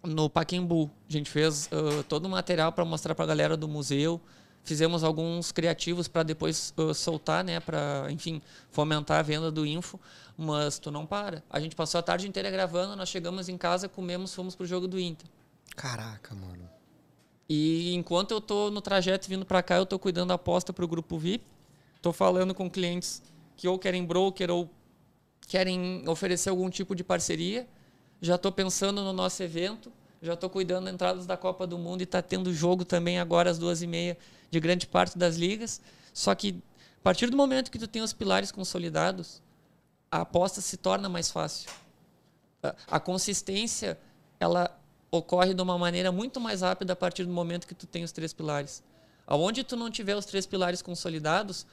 no Paquembu. A gente fez uh, todo o material para mostrar para a galera do museu. Fizemos alguns criativos para depois uh, soltar, né, para, enfim, fomentar a venda do info, mas tu não para. A gente passou a tarde inteira gravando, nós chegamos em casa, comemos, fomos pro jogo do Inter. Caraca, mano. E enquanto eu tô no trajeto vindo para cá, eu tô cuidando da aposta pro grupo VIP. Tô falando com clientes que ou querem broker ou querem oferecer algum tipo de parceria já estou pensando no nosso evento, já estou cuidando das entradas da Copa do Mundo e está tendo jogo também agora às duas e meia de grande parte das ligas. Só que a partir do momento que tu tem os pilares consolidados, a aposta se torna mais fácil. A consistência ela ocorre de uma maneira muito mais rápida a partir do momento que tu tem os três pilares. Aonde tu não tiver os três pilares consolidados,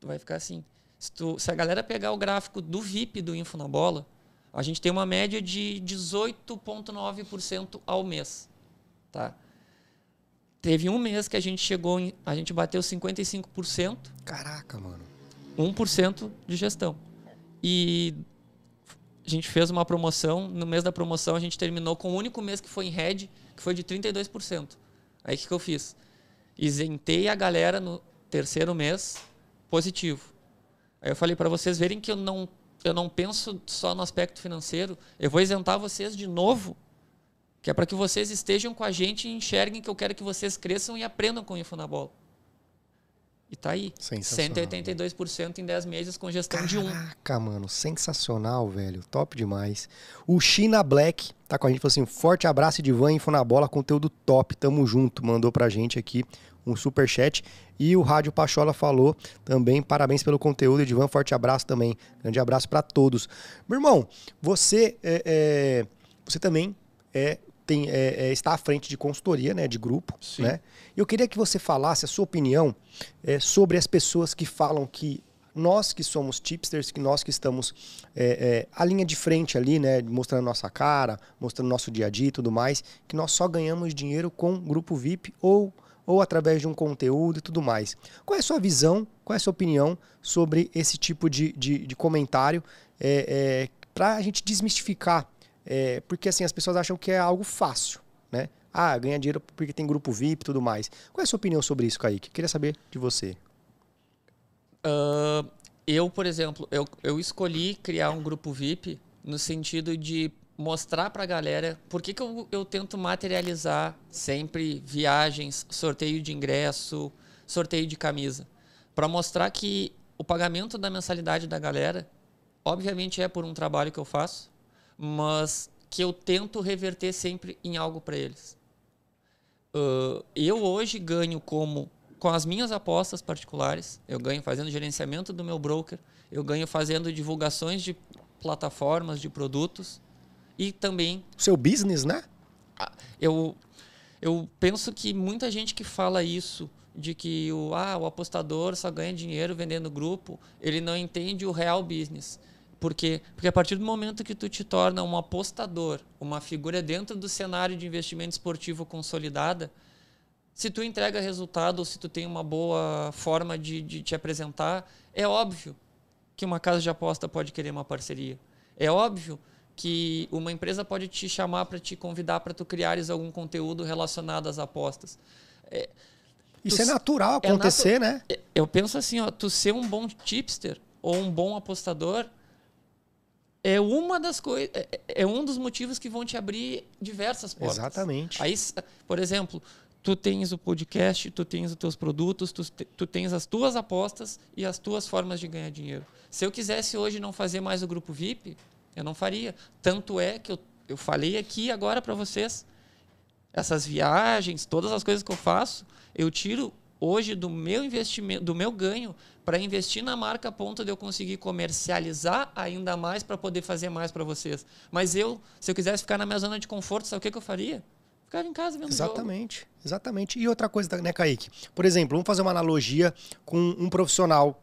tu vai ficar assim. Se, tu, se a galera pegar o gráfico do VIP do Info na Bola, a gente tem uma média de 18,9% ao mês. Tá? Teve um mês que a gente chegou, em, a gente bateu 55%. Caraca, mano. 1% de gestão. E a gente fez uma promoção, no mês da promoção a gente terminou com o único mês que foi em red, que foi de 32%. Aí o que, que eu fiz? Isentei a galera no terceiro mês positivo. Aí eu falei para vocês verem que eu não eu não penso só no aspecto financeiro. Eu vou isentar vocês de novo, que é para que vocês estejam com a gente e enxerguem que eu quero que vocês cresçam e aprendam com o Info na Bola. E tá aí. 182% em 10 meses com gestão Caraca, de 1. Caraca, mano, sensacional, velho. Top demais. O China Black tá com a gente, falou assim: forte abraço, Divan, Info na Bola, conteúdo top, tamo junto. Mandou pra gente aqui um super chat. E o Rádio Pachola falou também, parabéns pelo conteúdo, Edivan, forte abraço também. Grande abraço para todos. Meu irmão, você é, é, você também é, tem, é, é, está à frente de consultoria, né, de grupo, Sim. né? Eu queria que você falasse a sua opinião é, sobre as pessoas que falam que nós que somos tipsters, que nós que estamos é, é, a linha de frente ali, né, mostrando nossa cara, mostrando nosso dia a dia e tudo mais, que nós só ganhamos dinheiro com grupo VIP ou ou através de um conteúdo e tudo mais. Qual é a sua visão, qual é a sua opinião sobre esse tipo de, de, de comentário é, é, para a gente desmistificar? É, porque assim, as pessoas acham que é algo fácil, né? Ah, ganha dinheiro porque tem grupo VIP e tudo mais. Qual é a sua opinião sobre isso, Kaique? Queria saber de você. Uh, eu, por exemplo, eu, eu escolhi criar um grupo VIP no sentido de mostrar para a galera por que, que eu, eu tento materializar sempre viagens, sorteio de ingresso, sorteio de camisa. Para mostrar que o pagamento da mensalidade da galera, obviamente é por um trabalho que eu faço, mas que eu tento reverter sempre em algo para eles. Uh, eu hoje ganho como com as minhas apostas particulares, eu ganho fazendo gerenciamento do meu broker, eu ganho fazendo divulgações de plataformas, de produtos e também. Seu business, né? Eu, eu penso que muita gente que fala isso, de que o, ah, o apostador só ganha dinheiro vendendo grupo, ele não entende o real business. Por quê? Porque a partir do momento que tu te torna um apostador, uma figura dentro do cenário de investimento esportivo consolidada, se tu entrega resultado ou se tu tem uma boa forma de, de te apresentar, é óbvio que uma casa de aposta pode querer uma parceria. É óbvio que uma empresa pode te chamar para te convidar para tu criares algum conteúdo relacionado às apostas. É, Isso tu, é natural é acontecer, é natu né? Eu penso assim, ó, tu ser um bom tipster ou um bom apostador é uma das coisas, é, é, um dos motivos que vão te abrir diversas portas. Exatamente. Aí, por exemplo, tu tens o podcast, tu tens os teus produtos, tu, tu tens as tuas apostas e as tuas formas de ganhar dinheiro. Se eu quisesse hoje não fazer mais o grupo VIP, eu não faria. Tanto é que eu, eu falei aqui agora para vocês, essas viagens, todas as coisas que eu faço, eu tiro hoje do meu investimento, do meu ganho para investir na marca a ponto de eu conseguir comercializar ainda mais para poder fazer mais para vocês. Mas eu, se eu quisesse ficar na minha zona de conforto, sabe o que, que eu faria? Ficava em casa vendo Exatamente, jogo. exatamente. E outra coisa, né, Kaique? Por exemplo, vamos fazer uma analogia com um profissional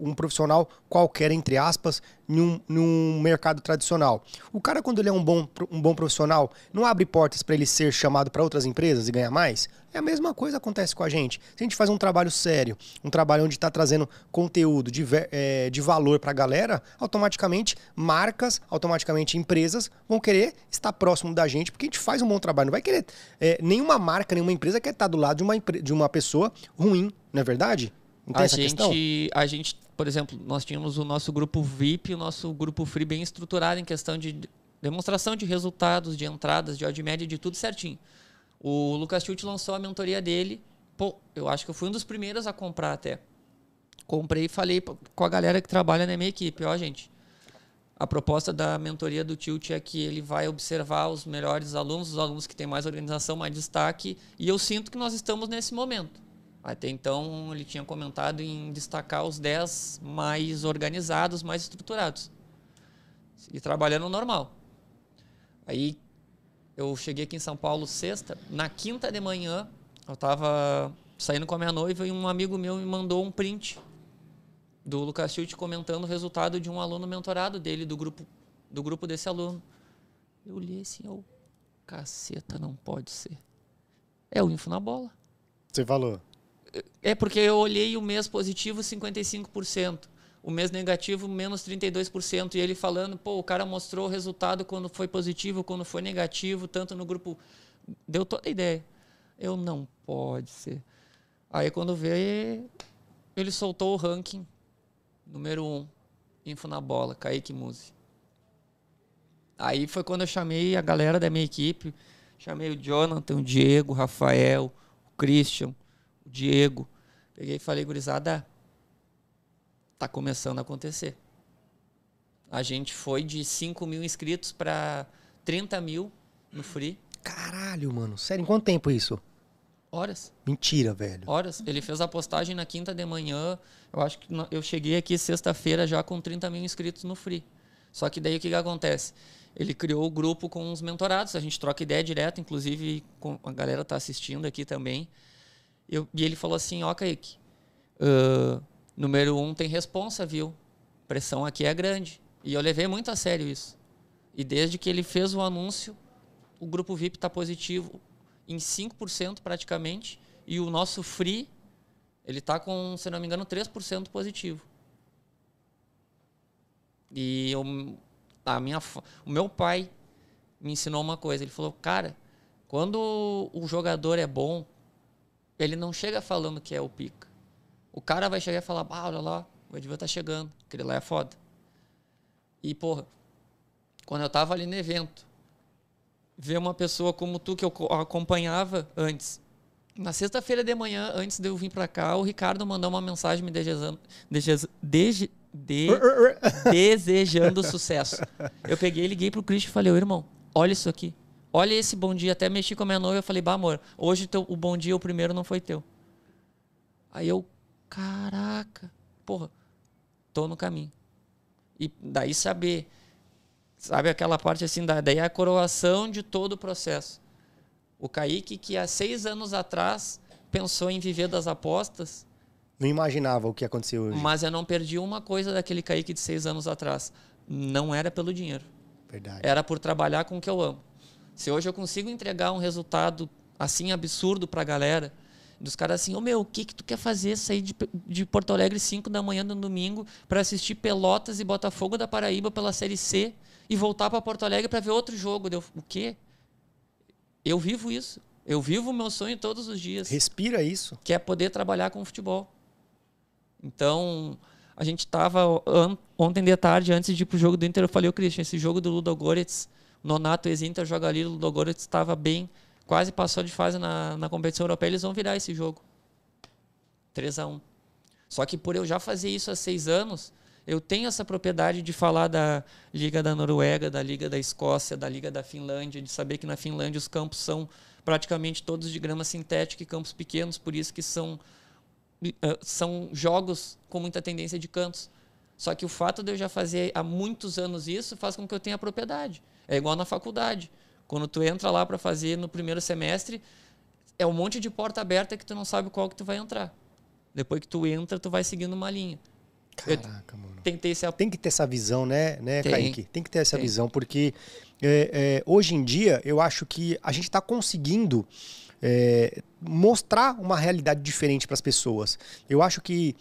um profissional qualquer, entre aspas, num, num mercado tradicional. O cara, quando ele é um bom, um bom profissional, não abre portas para ele ser chamado para outras empresas e ganhar mais? É a mesma coisa acontece com a gente. Se a gente faz um trabalho sério, um trabalho onde está trazendo conteúdo de, é, de valor para a galera, automaticamente marcas, automaticamente empresas vão querer estar próximo da gente, porque a gente faz um bom trabalho. Não vai querer. É, nenhuma marca, nenhuma empresa quer estar do lado de uma, de uma pessoa ruim, não é verdade? A gente, a gente, por exemplo, nós tínhamos o nosso grupo VIP o nosso grupo Free bem estruturado em questão de demonstração de resultados, de entradas, de odd média, de tudo certinho. O Lucas Chute lançou a mentoria dele. Pô, eu acho que eu fui um dos primeiros a comprar até. Comprei e falei com a galera que trabalha na minha equipe, ó, gente. A proposta da mentoria do Tilt é que ele vai observar os melhores alunos, os alunos que têm mais organização, mais destaque, e eu sinto que nós estamos nesse momento. Até então, ele tinha comentado em destacar os 10 mais organizados, mais estruturados. E trabalhando normal. Aí, eu cheguei aqui em São Paulo sexta. Na quinta de manhã, eu estava saindo com a minha noiva e um amigo meu me mandou um print do Lucas Schilt comentando o resultado de um aluno mentorado dele, do grupo, do grupo desse aluno. Eu olhei assim, eu, caceta, não pode ser. É o info na bola. Você falou. É porque eu olhei o mês positivo 55%, o mês negativo menos 32%, e ele falando, pô, o cara mostrou o resultado quando foi positivo, quando foi negativo, tanto no grupo. Deu toda a ideia. Eu não pode ser. Aí quando vê, ele soltou o ranking número 1, um, Info na bola, Kaique Muse. Aí foi quando eu chamei a galera da minha equipe, chamei o Jonathan, o Diego, o Rafael, o Christian, o Diego. Peguei e falei, gurizada, tá começando a acontecer. A gente foi de 5 mil inscritos para 30 mil no Free. Caralho, mano. Sério, em quanto tempo isso? Horas. Mentira, velho. Horas. Ele fez a postagem na quinta de manhã. Eu acho que eu cheguei aqui sexta-feira já com 30 mil inscritos no Free. Só que daí o que, que acontece? Ele criou o grupo com os mentorados. A gente troca ideia direto, inclusive a galera tá assistindo aqui também. Eu, e ele falou assim, ó, Kaique, uh, Número um tem responsa, viu? Pressão aqui é grande. E eu levei muito a sério isso. E desde que ele fez o anúncio, o grupo VIP está positivo em 5% praticamente. E o nosso Free, ele está com, se não me engano, 3% positivo. E eu, a minha, o meu pai me ensinou uma coisa. Ele falou, cara, quando o jogador é bom, ele não chega falando que é o pica. O cara vai chegar e falar, ah, olha lá, o Edvan tá chegando, aquele lá é foda. E, porra, quando eu tava ali no evento, ver uma pessoa como tu, que eu acompanhava antes, na sexta-feira de manhã, antes de eu vir para cá, o Ricardo mandou uma mensagem me desejando, de, de, desejando sucesso. Eu peguei, liguei pro Christian e falei, irmão, olha isso aqui. Olha esse bom dia. Até mexi com a minha noiva e falei, bah, amor, hoje teu, o bom dia, o primeiro não foi teu. Aí eu, caraca, porra, tô no caminho. E daí saber, sabe aquela parte assim, daí a coroação de todo o processo. O Kaique, que há seis anos atrás pensou em viver das apostas. Não imaginava o que aconteceu hoje. Mas eu não perdi uma coisa daquele Kaique de seis anos atrás. Não era pelo dinheiro. Verdade. Era por trabalhar com o que eu amo. Se hoje eu consigo entregar um resultado assim absurdo para a galera, dos caras assim, ô oh, meu, o que que tu quer fazer? Sair de, de Porto Alegre 5 da manhã no domingo para assistir Pelotas e Botafogo da Paraíba pela Série C e voltar para Porto Alegre para ver outro jogo. Deu, o quê? Eu vivo isso. Eu vivo o meu sonho todos os dias. Respira isso. Que é poder trabalhar com futebol. Então, a gente estava ontem de tarde, antes de ir pro jogo do Inter, eu falei, ô Christian, esse jogo do Ludogorets, Nonato ex-Inter joga ali, o Ludogorets estava bem, quase passou de fase na, na competição europeia, eles vão virar esse jogo. 3 a 1 Só que por eu já fazer isso há seis anos, eu tenho essa propriedade de falar da Liga da Noruega, da Liga da Escócia, da Liga da Finlândia, de saber que na Finlândia os campos são praticamente todos de grama sintética e campos pequenos, por isso que são eh, são jogos com muita tendência de cantos. Só que o fato de eu já fazer há muitos anos isso faz com que eu tenha propriedade. É igual na faculdade. Quando tu entra lá para fazer no primeiro semestre, é um monte de porta aberta que tu não sabe qual que tu vai entrar. Depois que tu entra, tu vai seguindo uma linha. Caraca, mano. Tem que ter, esse... tem que ter essa visão, né, né tem. Kaique? Tem que ter essa tem. visão, porque é, é, hoje em dia eu acho que a gente está conseguindo é, mostrar uma realidade diferente para as pessoas. Eu acho que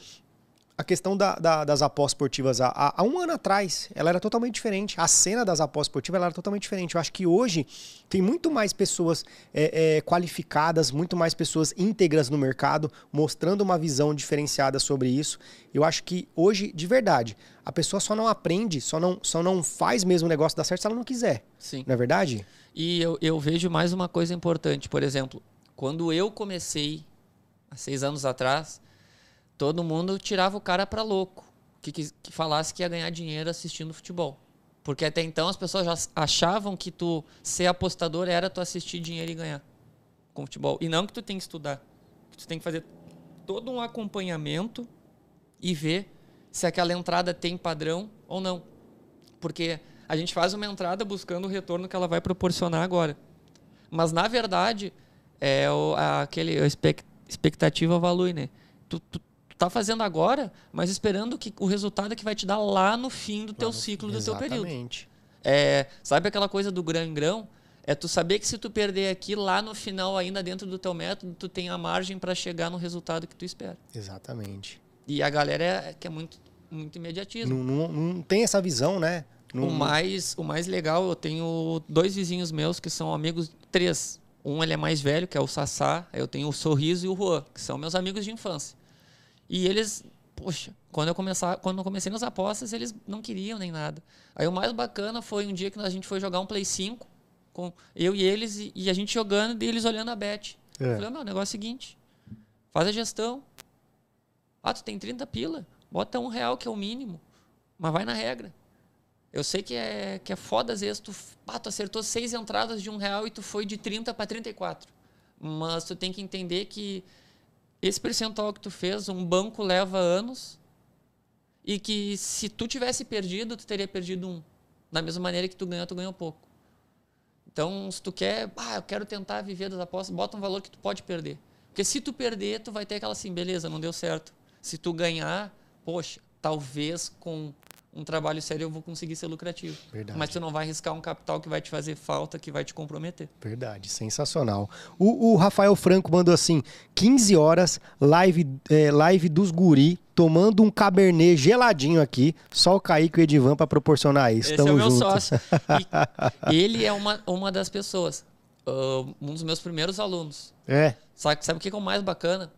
a questão da, da, das apostas esportivas há, há, um ano atrás, ela era totalmente diferente. A cena das apostas esportivas era totalmente diferente. Eu acho que hoje tem muito mais pessoas é, é, qualificadas, muito mais pessoas íntegras no mercado, mostrando uma visão diferenciada sobre isso. Eu acho que hoje, de verdade, a pessoa só não aprende, só não, só não faz mesmo o negócio dar certo se ela não quiser. Sim. Não é verdade? E eu, eu vejo mais uma coisa importante. Por exemplo, quando eu comecei, há seis anos atrás, todo mundo tirava o cara para louco, que, que, que, falasse que ia ganhar dinheiro assistindo futebol. Porque até então as pessoas já achavam que tu ser apostador era tu assistir dinheiro e ganhar com futebol. E não que tu tem que estudar. Tu tem que fazer todo um acompanhamento e ver se aquela entrada tem padrão ou não. Porque a gente faz uma entrada buscando o retorno que ela vai proporcionar agora. Mas, na verdade, é o, aquele a expectativa value, né? Tu, tu, tá fazendo agora, mas esperando que o resultado é que vai te dar lá no fim do teu ciclo, do teu período. Exatamente. É, sabe aquela coisa do grão em grão? É tu saber que se tu perder aqui, lá no final, ainda dentro do teu método, tu tem a margem para chegar no resultado que tu espera. Exatamente. E a galera é, que é muito, muito imediatismo. Não, não, não tem essa visão, né? O, mais, o mais legal, eu tenho dois vizinhos meus que são amigos, três. Um ele é mais velho, que é o Sassá. Eu tenho o Sorriso e o Juan, que são meus amigos de infância. E eles, poxa, quando eu, começar, quando eu comecei nas apostas, eles não queriam nem nada. Aí o mais bacana foi um dia que a gente foi jogar um Play 5, com eu e eles, e, e a gente jogando e eles olhando a bet. É. Eu falei, meu, o negócio é o seguinte, faz a gestão. Ah, tu tem 30 pila, bota um real que é o mínimo, mas vai na regra. Eu sei que é, que é foda, às vezes, tu, pá, tu acertou seis entradas de um real e tu foi de 30 para 34. Mas tu tem que entender que esse percentual que tu fez, um banco leva anos e que se tu tivesse perdido, tu teria perdido um. Da mesma maneira que tu ganhou, tu ganhou pouco. Então, se tu quer, ah, eu quero tentar viver das apostas, bota um valor que tu pode perder. Porque se tu perder, tu vai ter aquela assim, beleza, não deu certo. Se tu ganhar, poxa, talvez com um trabalho sério eu vou conseguir ser lucrativo. Verdade. Mas tu não vai arriscar um capital que vai te fazer falta, que vai te comprometer. Verdade, sensacional. O, o Rafael Franco mandou assim: 15 horas, live, é, live dos guri, tomando um cabernet geladinho aqui. Só o Kaique e o Edivan para proporcionar isso. Esse Tamo é o meu junto. sócio. E ele é uma, uma das pessoas, uh, um dos meus primeiros alunos. É, Sabe, sabe o que que é o mais bacana?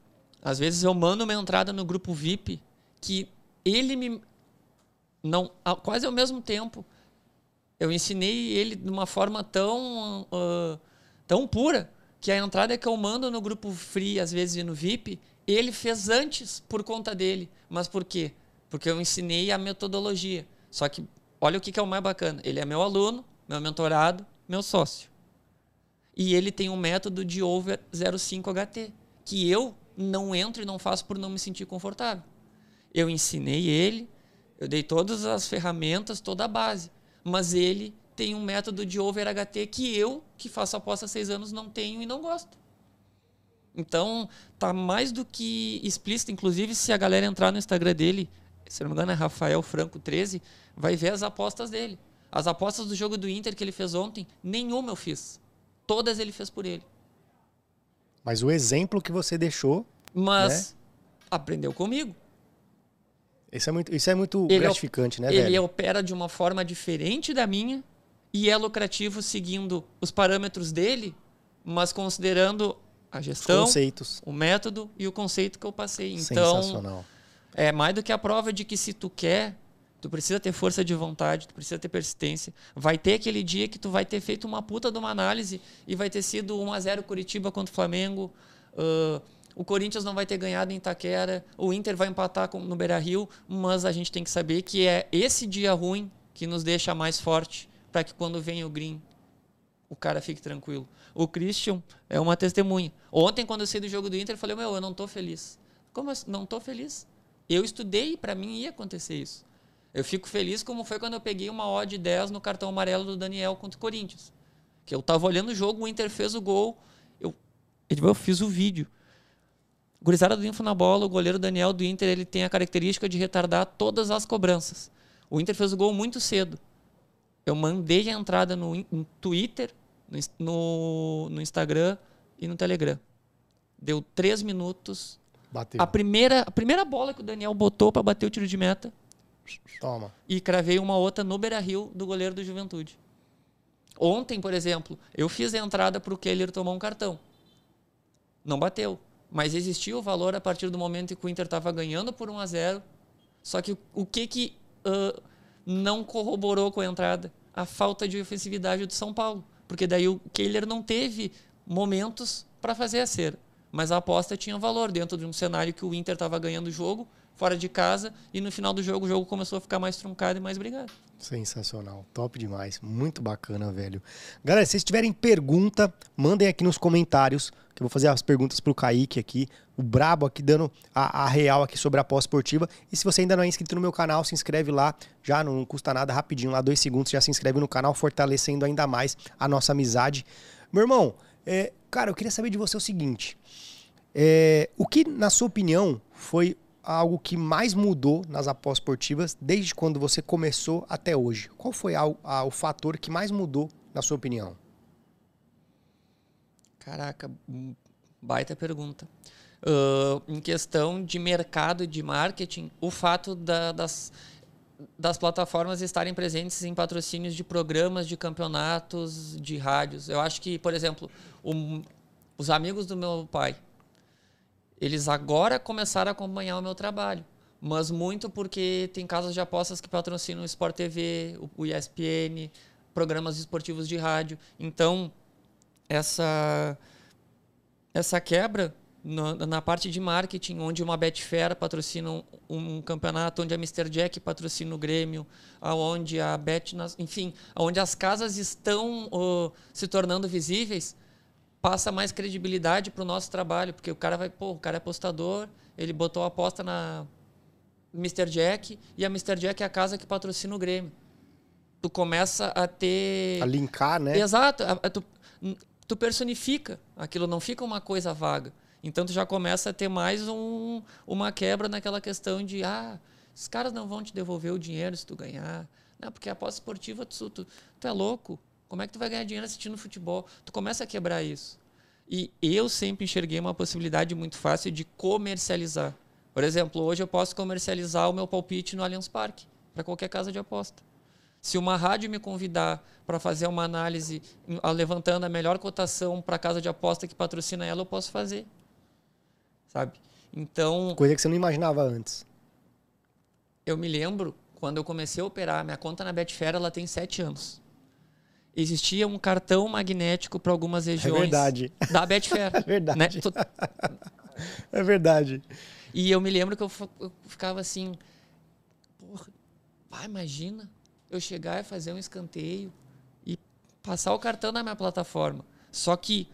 Às vezes eu mando uma entrada no grupo VIP que ele me. Não, quase ao mesmo tempo. Eu ensinei ele de uma forma tão, ah, tão pura que a entrada que eu mando no grupo free, às vezes e no VIP, ele fez antes por conta dele. Mas por quê? Porque eu ensinei a metodologia. Só que olha o que que é o mais bacana. Ele é meu aluno, meu mentorado, meu sócio. E ele tem um método de over 05 HT, que eu não entro e não faço por não me sentir confortável. Eu ensinei ele, eu dei todas as ferramentas, toda a base, mas ele tem um método de over HT que eu, que faço aposta há seis anos, não tenho e não gosto. Então, tá mais do que explícito. Inclusive, se a galera entrar no Instagram dele, se não me engano é Rafael Franco 13, vai ver as apostas dele. As apostas do jogo do Inter que ele fez ontem, nenhuma eu fiz. Todas ele fez por ele. mas o exemplo que você deixou, Mas aprendeu comigo. Isso é muito, isso é muito Ele gratificante, né, ele velho? opera de uma forma diferente da minha e é lucrativo seguindo os parâmetros dele, mas considerando a gestão, o método e o conceito que eu passei. Então, Sensacional. é mais do que a prova de que se tu quer, tu precisa ter força de vontade, tu precisa ter persistência. Vai ter aquele dia que tu vai ter feito uma puta de uma análise e vai ter sido 1 a 0 Curitiba contra o Flamengo. ah, o Corinthians não vai ter ganhado em Itaquera, o Inter vai empatar no Beira-Rio, mas a gente tem que saber que é esse dia ruim que nos deixa mais forte para que quando vem o green o cara fique tranquilo. O Christian é uma testemunha. Ontem, quando eu saí do jogo do Inter, eu falei, meu, eu não tô feliz. Como assim? Não tô feliz? Eu estudei para mim ia acontecer isso. Eu fico feliz como foi quando eu peguei uma odd 10 no cartão amarelo do Daniel contra o Corinthians. Que eu tava olhando o jogo, o Inter fez o gol, eu, eu fiz o vídeo. Gurizada do Info na bola, o goleiro Daniel do Inter, ele tem a característica de retardar todas as cobranças. O Inter fez o gol muito cedo. Eu mandei a entrada no, no Twitter, no, no Instagram e no Telegram. Deu três minutos. Bateu. A primeira, a primeira bola que o Daniel botou para bater o tiro de meta Toma. e cravei uma outra no Beira Rio do goleiro do Juventude. Ontem, por exemplo, eu fiz a entrada para o Keller tomar um cartão. Não bateu. Mas existia o valor a partir do momento que o Inter estava ganhando por 1 a 0 Só que o- que, que ah, não corroborou com a entrada? A falta de ofensividade do São Paulo. Porque daí o Keller não teve momentos para fazer a cera. Mas a aposta tinha valor dentro de um cenário que o Inter estava ganhando o jogo, fora de casa, e no final do jogo o jogo começou a ficar mais truncado e mais brigado. Sensacional, top demais, muito bacana, velho. Galera, se vocês tiverem pergunta, mandem aqui nos comentários, eu vou fazer as perguntas pro Kaique aqui, o brabo aqui dando a, a real aqui sobre a pós-esportiva. E se você ainda não é inscrito no meu canal, se inscreve lá, já não custa nada, rapidinho, lá dois segundos, já se inscreve no canal, fortalecendo ainda mais a nossa amizade. Meu irmão, é, cara, eu queria saber de você o seguinte, é, o que, na sua opinião, foi algo que mais mudou nas apostas esportivas desde quando você começou até hoje? Qual foi a- a- o fator que mais mudou, na sua opinião? Caraca, baita pergunta. Ah, em questão de mercado e de marketing, o fato da- das, das plataformas estarem presentes em patrocínios de programas, de campeonatos, de rádios. Eu acho que, por exemplo, o- os amigos do meu pai, eles agora começaram a acompanhar o meu trabalho. Mas muito porque tem casas de apostas que patrocinam o Sport TV, o ESPN, programas esportivos de rádio. Então, essa essa quebra na, na parte de marketing, onde uma Betfair patrocina um, um campeonato, onde a Mr. Jack patrocina o Grêmio, aonde a Bet, enfim, onde as casas estão ó, se tornando visíveis, passa mais credibilidade para o nosso trabalho, porque o cara vai, pô, o cara é apostador, ele botou a aposta na Mr. Jack e a Mr. Jack é a casa que patrocina o Grêmio. Tu começa a ter A linkar, né? Exato. A- a- tu, tu personifica. Aquilo não fica uma coisa vaga. Então tu já começa a ter mais um, uma quebra naquela questão de ah, Os caras não vão te devolver o dinheiro se tu ganhar. Não, porque a aposta esportiva, tu, tu, tu é louco. Como é que tu vai ganhar dinheiro assistindo futebol? Tu começa a quebrar isso. E eu sempre enxerguei uma possibilidade muito fácil de comercializar. Por exemplo, hoje eu posso comercializar o meu palpite no Allianz Parque, para qualquer casa de aposta. Se uma rádio me convidar para fazer uma análise levantando a melhor cotação para a casa de aposta que patrocina ela, eu posso fazer. Sabe? Então. Coisa que você não imaginava antes. Eu me lembro quando eu comecei a operar, minha conta na Betfair ela tem sete anos. Existia um cartão magnético para algumas é regiões. É verdade. Da Betfair. É verdade. Né? É verdade. E eu me lembro que eu, eu ficava assim, porra, pai, imagina eu chegar e fazer um escanteio e passar o cartão na minha plataforma. Só que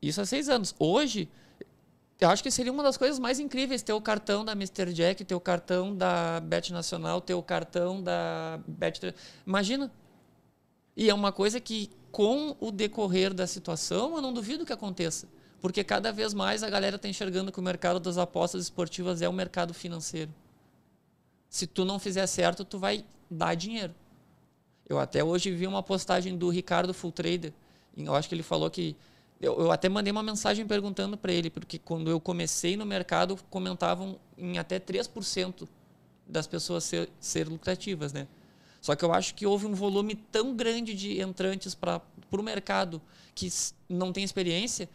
isso há seis anos. Hoje, eu acho que seria uma das coisas mais incríveis ter o cartão da Mr. Jack, ter o cartão da Bet Nacional, ter o cartão da Bet. Imagina. E é uma coisa que, com o decorrer da situação, eu não duvido que aconteça. Porque cada vez mais a galera está enxergando que o mercado das apostas esportivas é o mercado financeiro. Se tu não fizer certo, tu vai dar dinheiro. Eu até hoje vi uma postagem do Ricardo Full Trader. Eu acho que ele falou que eu, eu até mandei uma mensagem perguntando para ele, porque quando eu comecei no mercado, comentavam em até 3% das pessoas ser, ser lucrativas, né? Só que eu acho que houve um volume tão grande de entrantes para o mercado que não tem experiência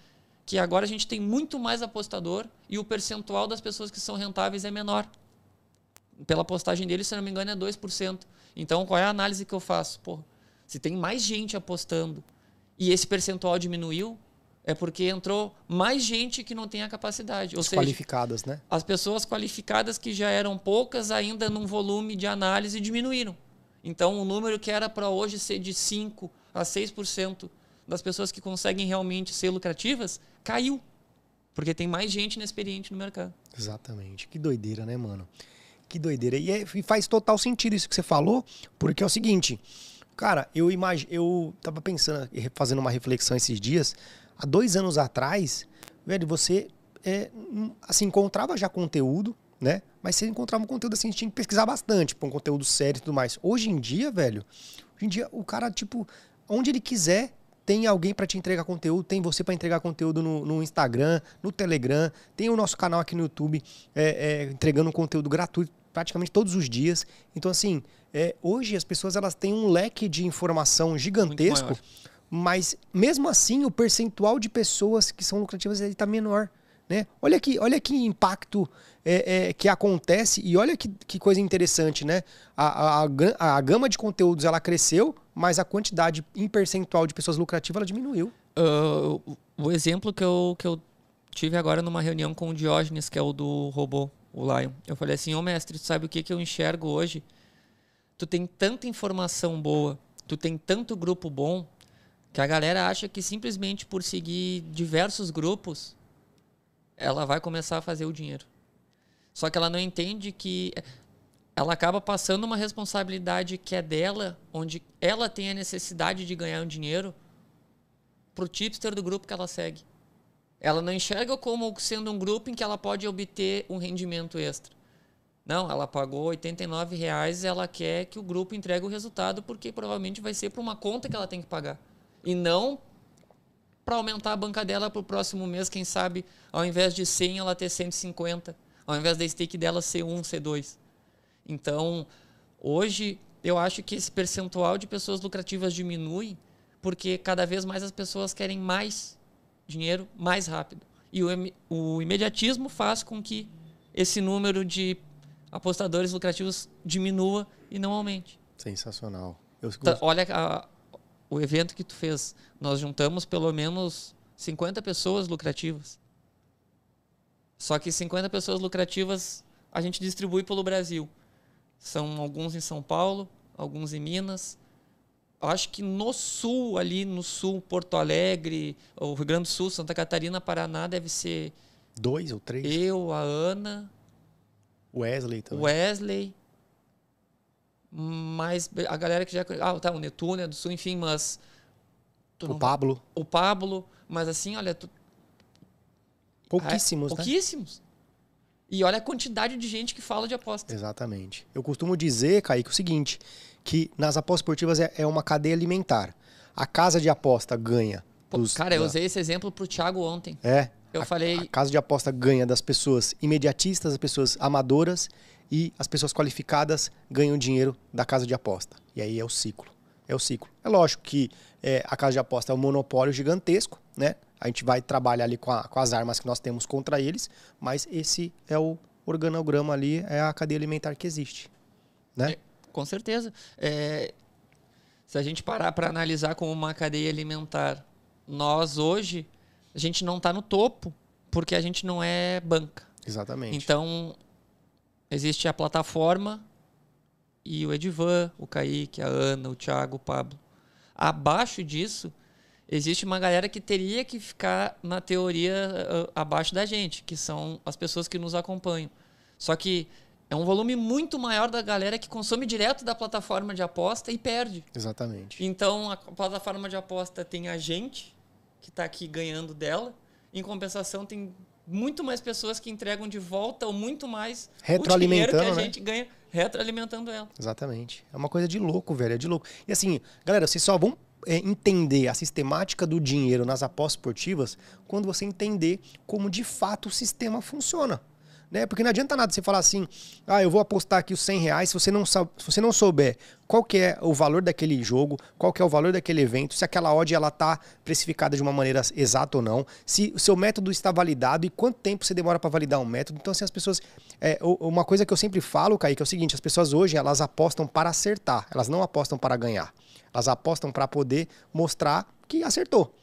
que agora a gente tem muito mais apostador e o percentual das pessoas que são rentáveis é menor. Pela postagem dele, se não me engano, é 2%. Então, qual é a análise que eu faço? Pô, se tem mais gente apostando e esse percentual diminuiu, é porque entrou mais gente que não tem a capacidade. Ou qualificadas, seja, né? As pessoas qualificadas que já eram poucas, ainda num volume de análise, diminuíram. Então, o número que era para hoje ser de 5% a 6% das pessoas que conseguem realmente ser lucrativas, caiu. Porque tem mais gente inexperiente no mercado. Exatamente. Que doideira, né, mano? Que doideira. E, é, e faz total sentido isso que você falou, porque é o seguinte, cara, eu imagino, eu tava pensando, fazendo uma reflexão esses dias, há dois anos atrás, velho, você é, assim, encontrava já conteúdo, né? Mas você encontrava um conteúdo assim, tinha que pesquisar bastante, tipo, um conteúdo sério e tudo mais. Hoje em dia, velho, hoje em dia o cara, tipo, onde ele quiser, tem alguém para te entregar conteúdo, tem você para entregar conteúdo no, no, Instagram, no Telegram, tem o nosso canal aqui no YouTube é, é, entregando conteúdo gratuito praticamente todos os dias. Então, assim, é, hoje as pessoas elas têm um leque de informação gigantesco, mas mesmo assim o percentual de pessoas que são lucrativas está menor. Né? Olha, que, olha que impacto é, é, que acontece e olha que, que coisa interessante, né? A, a, a, gama de conteúdos ela cresceu, mas a quantidade em percentual de pessoas lucrativas ela diminuiu. Uh, o exemplo que eu, que eu tive agora numa reunião com o Diógenes, que é o do robô, o Lion. Eu falei assim, ô oh, mestre, tu sabe o que, que eu enxergo hoje? Tu tem tanta informação boa, tu tem tanto grupo bom, que a galera acha que simplesmente por seguir diversos grupos, ela vai começar a fazer o dinheiro. Só que ela não entende que ela acaba passando uma responsabilidade que é dela, onde ela tem a necessidade de ganhar um dinheiro pro tipster do grupo que ela segue. Ela não enxerga como sendo um grupo em que ela pode obter um rendimento extra. Não, ela pagou R$ reais e ela quer que o grupo entregue o resultado porque provavelmente vai ser para uma conta que ela tem que pagar. E não para aumentar a banca dela para o próximo mês, quem sabe, ao invés de 100, ela ter 150 ao invés da stake dela ser 1, ser 2. Então, hoje, eu acho que esse percentual de pessoas lucrativas diminui porque cada vez mais as pessoas querem mais dinheiro mais rápido. E o, o imediatismo faz com que esse número de apostadores lucrativos diminua e não aumente. Sensacional. Tá, olha a, o evento que tu fez. Nós juntamos pelo menos 50 pessoas lucrativas. Só que 50 pessoas lucrativas a gente distribui pelo Brasil. São alguns em São Paulo, alguns em Minas. Acho que no sul, ali no sul, Porto Alegre, o Rio Grande do Sul, Santa Catarina, Paraná, deve ser. Dois ou três? Eu, a Ana. Wesley também. Wesley. Mas a galera que já. Ah, tá, o Netúnia do Sul, enfim, mas. O. Pablo. O Pablo. Mas assim, olha, tu, Pouquíssimos, é, Pouquíssimos. E olha a quantidade de gente que fala de aposta. Exatamente. Eu costumo dizer, Kaique, o seguinte, que nas apostas esportivas é, é uma cadeia alimentar. A casa de aposta ganha. Pô, dos- cara, eu da- usei esse exemplo pro Thiago ontem. É. Eu a, falei- A casa de aposta ganha das pessoas imediatistas, das pessoas amadoras e as pessoas qualificadas ganham dinheiro da casa de aposta. E aí é o ciclo. É o ciclo. É lógico que é, a casa de aposta é um monopólio gigantesco, né? A gente vai trabalhar ali com, a- com as armas que nós temos contra eles, mas esse é o organograma ali, é a cadeia alimentar que existe. Né? É, com certeza. É, se a gente parar para analisar como uma cadeia alimentar, nós hoje, a gente não está no topo porque a gente não é banca. Exatamente. Então, existe a plataforma e o Edivan, o Kaique, a Ana, o Thiago, o Pablo. Abaixo disso, existe uma galera que teria que ficar na teoria ah, abaixo da gente, que são as pessoas que nos acompanham. Só que é um volume muito maior da galera que consome direto da plataforma de aposta e perde. Exatamente. Então, a plataforma de aposta tem a gente que está aqui ganhando dela. Em compensação, tem muito mais pessoas que entregam de volta ou muito mais o dinheiro que Retroalimentando, a né? gente ganha retroalimentando ela. Exatamente. É uma coisa de louco, velho. É de louco. E assim, galera, vocês só vão é, entender a sistemática do dinheiro nas apostas esportivas quando você entender como de fato o sistema funciona. Né? Porque não adianta nada você falar assim, ah, eu vou apostar aqui os 100 reais, se você não, se você não souber qual que é o valor daquele jogo, qual que é o valor daquele evento, se aquela odd ela tá precificada de uma maneira exata ou não, se o seu método está validado e quanto tempo você demora para validar um método. Então, assim, as pessoas. É, uma coisa que eu sempre falo, Kaique, é o seguinte: as pessoas hoje elas apostam para acertar, elas não apostam para ganhar. Elas apostam para poder mostrar que acertou.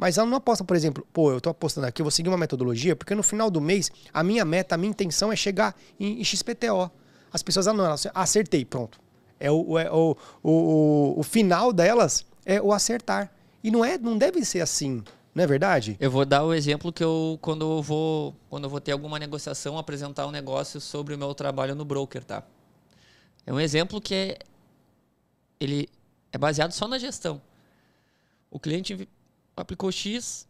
Mas ela não aposta, por exemplo, pô, eu tô apostando aqui, eu vou seguir uma metodologia, porque no final do mês, a minha meta, a minha intenção é chegar em, em XPTO. As pessoas, ah, não, elas, acertei, pronto. É o, é o, o, o, o final delas é o acertar. E não é, não deve ser assim, não é verdade? Eu vou dar o exemplo que eu quando eu vou quando eu vou ter alguma negociação apresentar um negócio sobre o meu trabalho no broker, tá? É um exemplo que é ele é baseado só na gestão. O cliente aplicou X,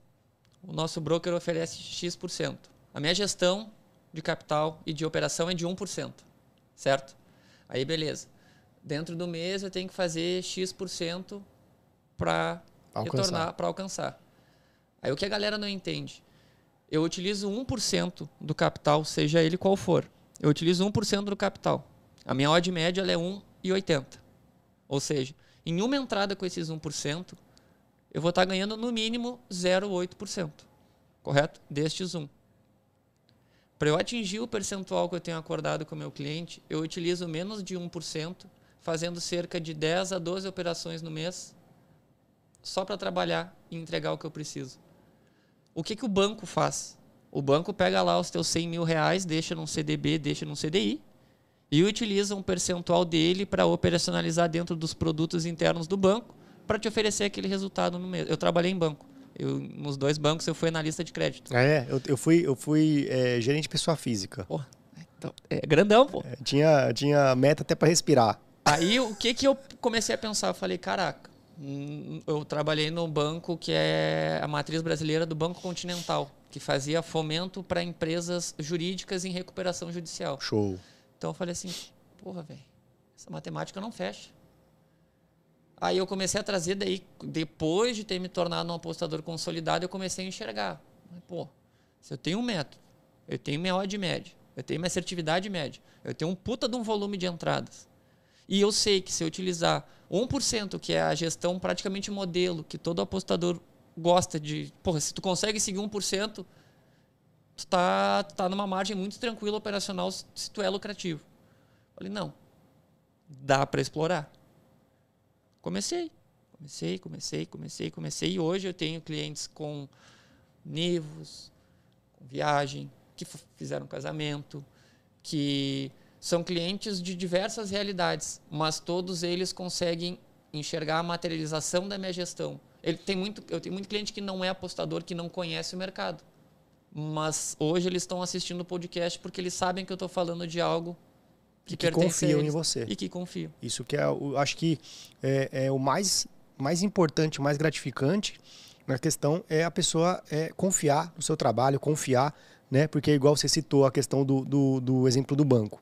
o nosso broker oferece X%. A minha gestão de capital e de operação é de 1%, certo? Aí beleza. Dentro do mês eu tenho que fazer X% para retornar, para alcançar. Aí o que a galera não entende? Eu utilizo 1% do capital, seja ele qual for. Eu utilizo 1% do capital. A minha odd média é 1,80. Ou seja, em uma entrada com esses 1%, eu vou estar ganhando no mínimo 0,8%. Correto? Destes 1. Para eu atingir o percentual que eu tenho acordado com o meu cliente, eu utilizo menos de 1%, fazendo cerca de 10 a 12 operações no mês, só para trabalhar e entregar o que eu preciso. O que, que o banco faz? O banco pega lá os teus 100 mil reais, deixa num CDB, deixa num CDI, e utiliza um percentual dele para operacionalizar dentro dos produtos internos do banco para te oferecer aquele resultado no mês. Eu trabalhei em banco. Eu, nos dois bancos eu fui analista de crédito. É, eu, eu fui, eu fui é, gerente de pessoa física. Porra, então, é grandão, pô. É, tinha, tinha meta até para respirar. Aí o que que eu comecei a pensar? Eu falei, caraca, hum, eu trabalhei no banco que é a matriz brasileira do Banco Continental, que fazia fomento para empresas jurídicas em recuperação judicial. Show. Então eu falei assim, porra, velho, essa matemática não fecha. Aí eu comecei a trazer daí, depois de ter me tornado um apostador consolidado, eu comecei a enxergar. Pô, se eu tenho um método, eu tenho minha odd média, eu tenho minha assertividade média, eu tenho um puta de um volume de entradas. E eu sei que se eu utilizar 1%, que é a gestão praticamente modelo, que todo apostador gosta de... Porra, se tu consegue seguir 1%, tu tá, tá numa margem muito tranquila operacional se se tu é lucrativo. Falei, não, dá para explorar. Comecei, comecei, comecei, comecei, comecei. E hoje eu tenho clientes com Nivos, com viagem, que fizeram casamento, que são clientes de diversas realidades, mas todos eles conseguem enxergar a materialização da minha gestão. Ele tem muito, eu tenho muito cliente que não é apostador, que não conhece o mercado. Mas hoje eles estão assistindo o podcast porque eles sabem que eu estou falando de algo que, E que confiam em você. E que confiam. Isso que é, o- acho que é, é o mais, mais importante, mais gratificante na questão é a pessoa é, confiar no seu trabalho, confiar né? Porque igual você citou a questão do, do, do exemplo do banco.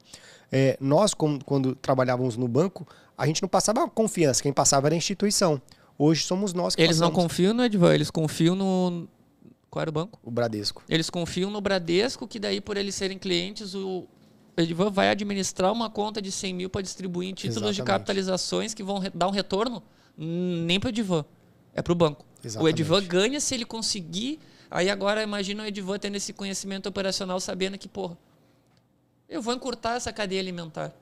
É, nós, como, quando trabalhávamos no banco, a gente não passava confiança, quem passava era a instituição. Hoje somos nós que Eles não passamos. confiam no Edvan, eles confiam no. Qual era o banco? O Bradesco. Eles confiam no Bradesco, que daí, por eles serem clientes, o Edvan vai administrar uma conta de 100 mil para distribuir em títulos de Exatamente. capitalizações que vão dar um retorno nem para o Edvan, é para o banco. O Exatamente. Edvan ganha se ele conseguir. Aí agora imagina o Edvan tendo esse conhecimento operacional, sabendo que, porra, eu vou encurtar essa cadeia alimentar.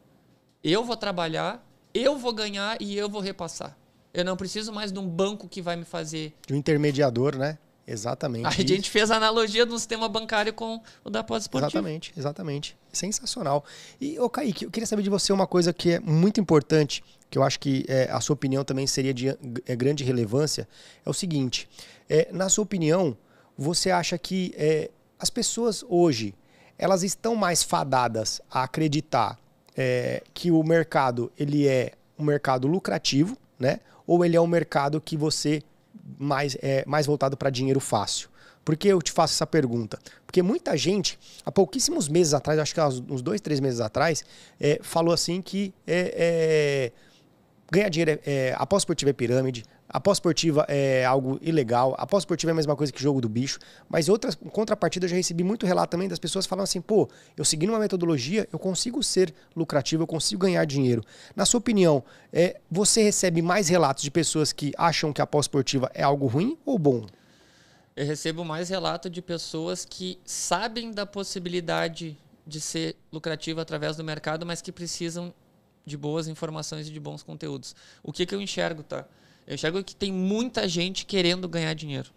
Eu vou trabalhar, eu vou ganhar e eu vou repassar. Eu não preciso mais de um banco que vai me fazer. De um intermediador, né? Exatamente. A gente fez a analogia do sistema bancário com o da pós-esportiva. Exatamente, exatamente. Sensacional. E, ô Kaique, eu queria saber de você uma coisa que é muito importante, que eu acho que é, a sua opinião também seria de é, grande relevância, é o seguinte, é, na sua opinião, você acha que é, as pessoas hoje, elas estão mais fadadas a acreditar é, que o mercado, ele é um mercado lucrativo, né? Ou ele é um mercado que você mais, é, mais voltado para dinheiro fácil? Por que eu te faço essa pergunta? Porque muita gente, há pouquíssimos meses atrás, acho que uns dois, três meses atrás, é, falou assim que é, é, ganhar dinheiro é, é a pós-esportiva é pirâmide, a pós-esportiva é algo ilegal, a pós-esportiva é a mesma coisa que jogo do bicho, mas outras em contrapartida eu já recebi muito relato também das pessoas falando assim, pô, eu seguindo uma metodologia, eu consigo ser lucrativo, eu consigo ganhar dinheiro. Na sua opinião, é, você recebe mais relatos de pessoas que acham que a pós-esportiva é algo ruim ou bom? Eu recebo mais relato de pessoas que sabem da possibilidade de ser lucrativo através do mercado, mas que precisam de boas informações e de bons conteúdos. O que, que eu enxergo, tá? Eu enxergo que tem muita gente querendo ganhar dinheiro.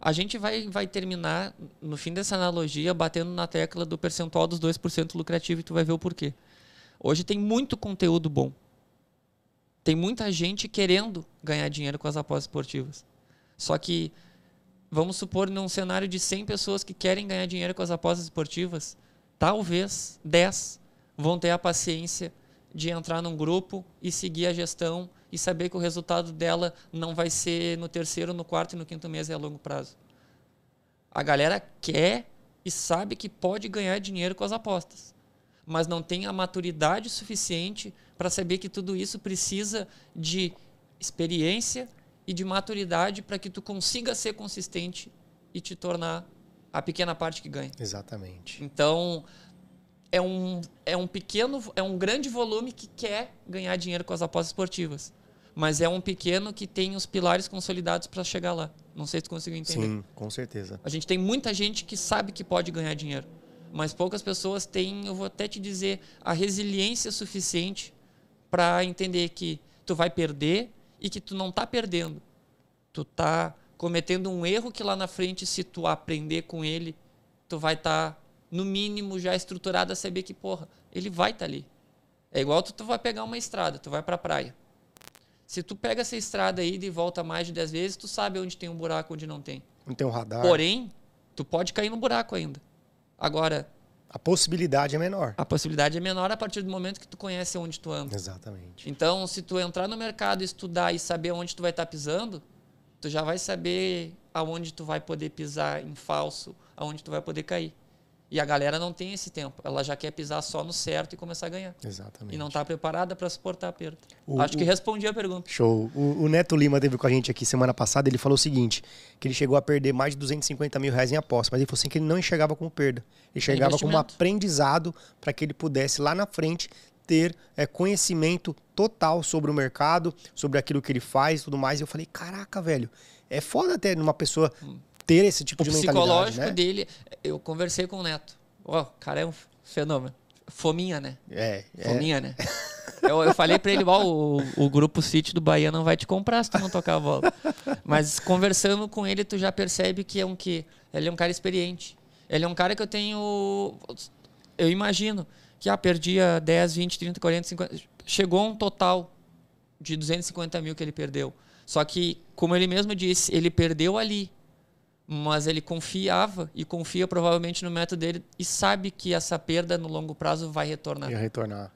A gente vai, vai terminar, no fim dessa analogia, batendo na tecla do percentual dos 2% lucrativo e tu vai ver o porquê. Hoje tem muito conteúdo bom. Tem muita gente querendo ganhar dinheiro com as apostas esportivas. Só que, vamos supor, num cenário de 100 pessoas que querem ganhar dinheiro com as apostas esportivas, talvez 10 vão ter a paciência de entrar num grupo e seguir a gestão e saber que o resultado dela não vai ser no terceiro, no quarto e no quinto mês, é a longo prazo. A galera quer e sabe que pode ganhar dinheiro com as apostas, mas não tem a maturidade suficiente para saber que tudo isso precisa de experiência e de maturidade para que tu consiga ser consistente e te tornar a pequena parte que ganha. Exatamente. Então, é um, é um pequeno, é um grande volume que quer ganhar dinheiro com as apostas esportivas. Mas é um pequeno que tem os pilares consolidados para chegar lá. Não sei se tu conseguiu entender. Sim, com certeza. A gente tem muita gente que sabe que pode ganhar dinheiro. Mas poucas pessoas têm, eu vou até te dizer, a resiliência suficiente para entender que tu vai perder e que tu não tá perdendo. Tu tá cometendo um erro que lá na frente, se tu aprender com ele, tu vai estar, tá, no mínimo, já estruturado a saber que, porra, ele vai estar tá ali. É igual tu, tu vai pegar uma estrada, tu vai pra praia. Se tu pega essa estrada aí e volta mais de 10 vezes, tu sabe onde tem um buraco, onde não tem. Não tem um radar. Porém, tu pode cair no buraco ainda. Agora, a possibilidade é menor. A possibilidade é menor a partir do momento que tu conhece onde tu anda. Exatamente. Então, se tu entrar no mercado, estudar e saber onde tu vai estar tá pisando, tu já vai saber aonde tu vai poder pisar em falso, aonde tu vai poder cair. E a galera não tem esse tempo. Ela já quer pisar só no certo e começar a ganhar. Exatamente. E não está preparada para suportar a perda. O, Acho que respondi a pergunta. Show. O, o, Neto Lima teve com a gente aqui semana passada. Ele falou o seguinte: que ele chegou a perder mais de 250 mil reais em aposta. Mas ele falou assim que ele não enxergava como perda. Ele enxergava como aprendizado para que ele pudesse lá na frente ter é, conhecimento total sobre o mercado, sobre aquilo que ele faz e tudo mais. E eu falei: caraca, velho, é foda até numa pessoa. Ter esse tipo o de mentalidade. O psicológico né? dele, eu conversei com o Neto. Ó, oh, o cara é um fenômeno. Fominha, né? É. Fominha, é. né? Eu, eu falei pra ele, ó, o, o grupo City do Bahia não vai te comprar se tu não tocar a bola. Mas conversando com ele, tu já percebe que é um que ele é um cara experiente. Ele é um cara que eu tenho. Eu imagino que ah, perdia 10, 20, 30, 40, 50. Chegou a um total de 250 mil que ele perdeu. Só que, como ele mesmo disse, ele perdeu ali mas ele confiava e confia provavelmente no método dele e sabe que essa perda no longo prazo vai retornar. Vai retornar.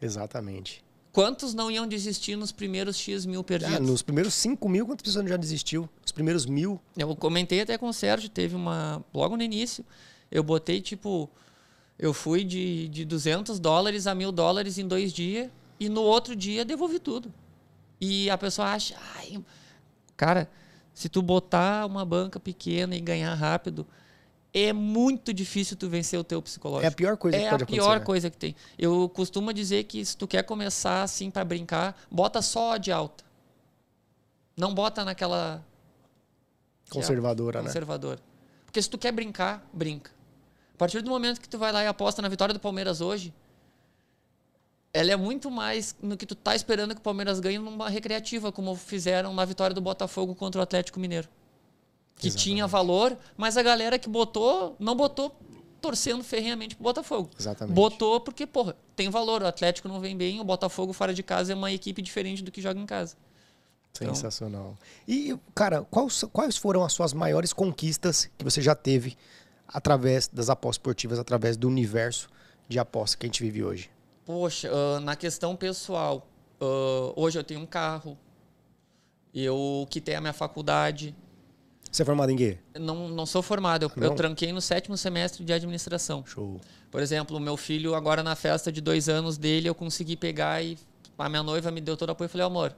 Exatamente. Quantos não iam desistir nos primeiros X mil perdidos? Ah, nos primeiros 5 mil, quantas pessoas já desistiu? Os primeiros mil? Eu comentei até com o Sérgio, teve uma. Logo no início, Eu botei, tipo, eu fui de, de 200 dólares a mil dólares em dois dias e no outro dia devolvi tudo. E a pessoa acha, ai, cara, se tu botar uma banca pequena e ganhar rápido, é muito difícil tu vencer o teu psicológico. É a pior coisa é que pode acontecer. É a pior pior coisa que tem. Eu costumo dizer que se tu quer começar assim para brincar, bota só de alta. Não bota naquela conservadora, né? Conservadora. Porque se tu quer brincar, brinca. A partir do momento que tu vai lá e aposta na vitória do Palmeiras hoje, ela é muito mais no que tu tá esperando que o Palmeiras ganhe numa recreativa, como fizeram na vitória do Botafogo contra o Atlético Mineiro. Que Exatamente. tinha valor, mas a galera que botou, não botou torcendo ferrenhamente pro Botafogo. Exatamente. Botou porque, porra, tem valor. O Atlético não vem bem, o Botafogo fora de casa é uma equipe diferente do que joga em casa. Então Sensacional. Então... E, cara, quais, quais foram as suas maiores conquistas que você já teve através das apostas esportivas, através do universo de apostas que a gente vive hoje? Poxa, uh, na questão pessoal, uh, hoje eu tenho um carro, eu quitei a minha faculdade. Você é formado em quê? Não, não sou formado, eu, eu tranquei no sétimo semestre de administração. Show. Por exemplo, o meu filho, agora na festa de dois anos dele, eu consegui pegar e a minha noiva me deu todo o apoio. Eu falei, amor,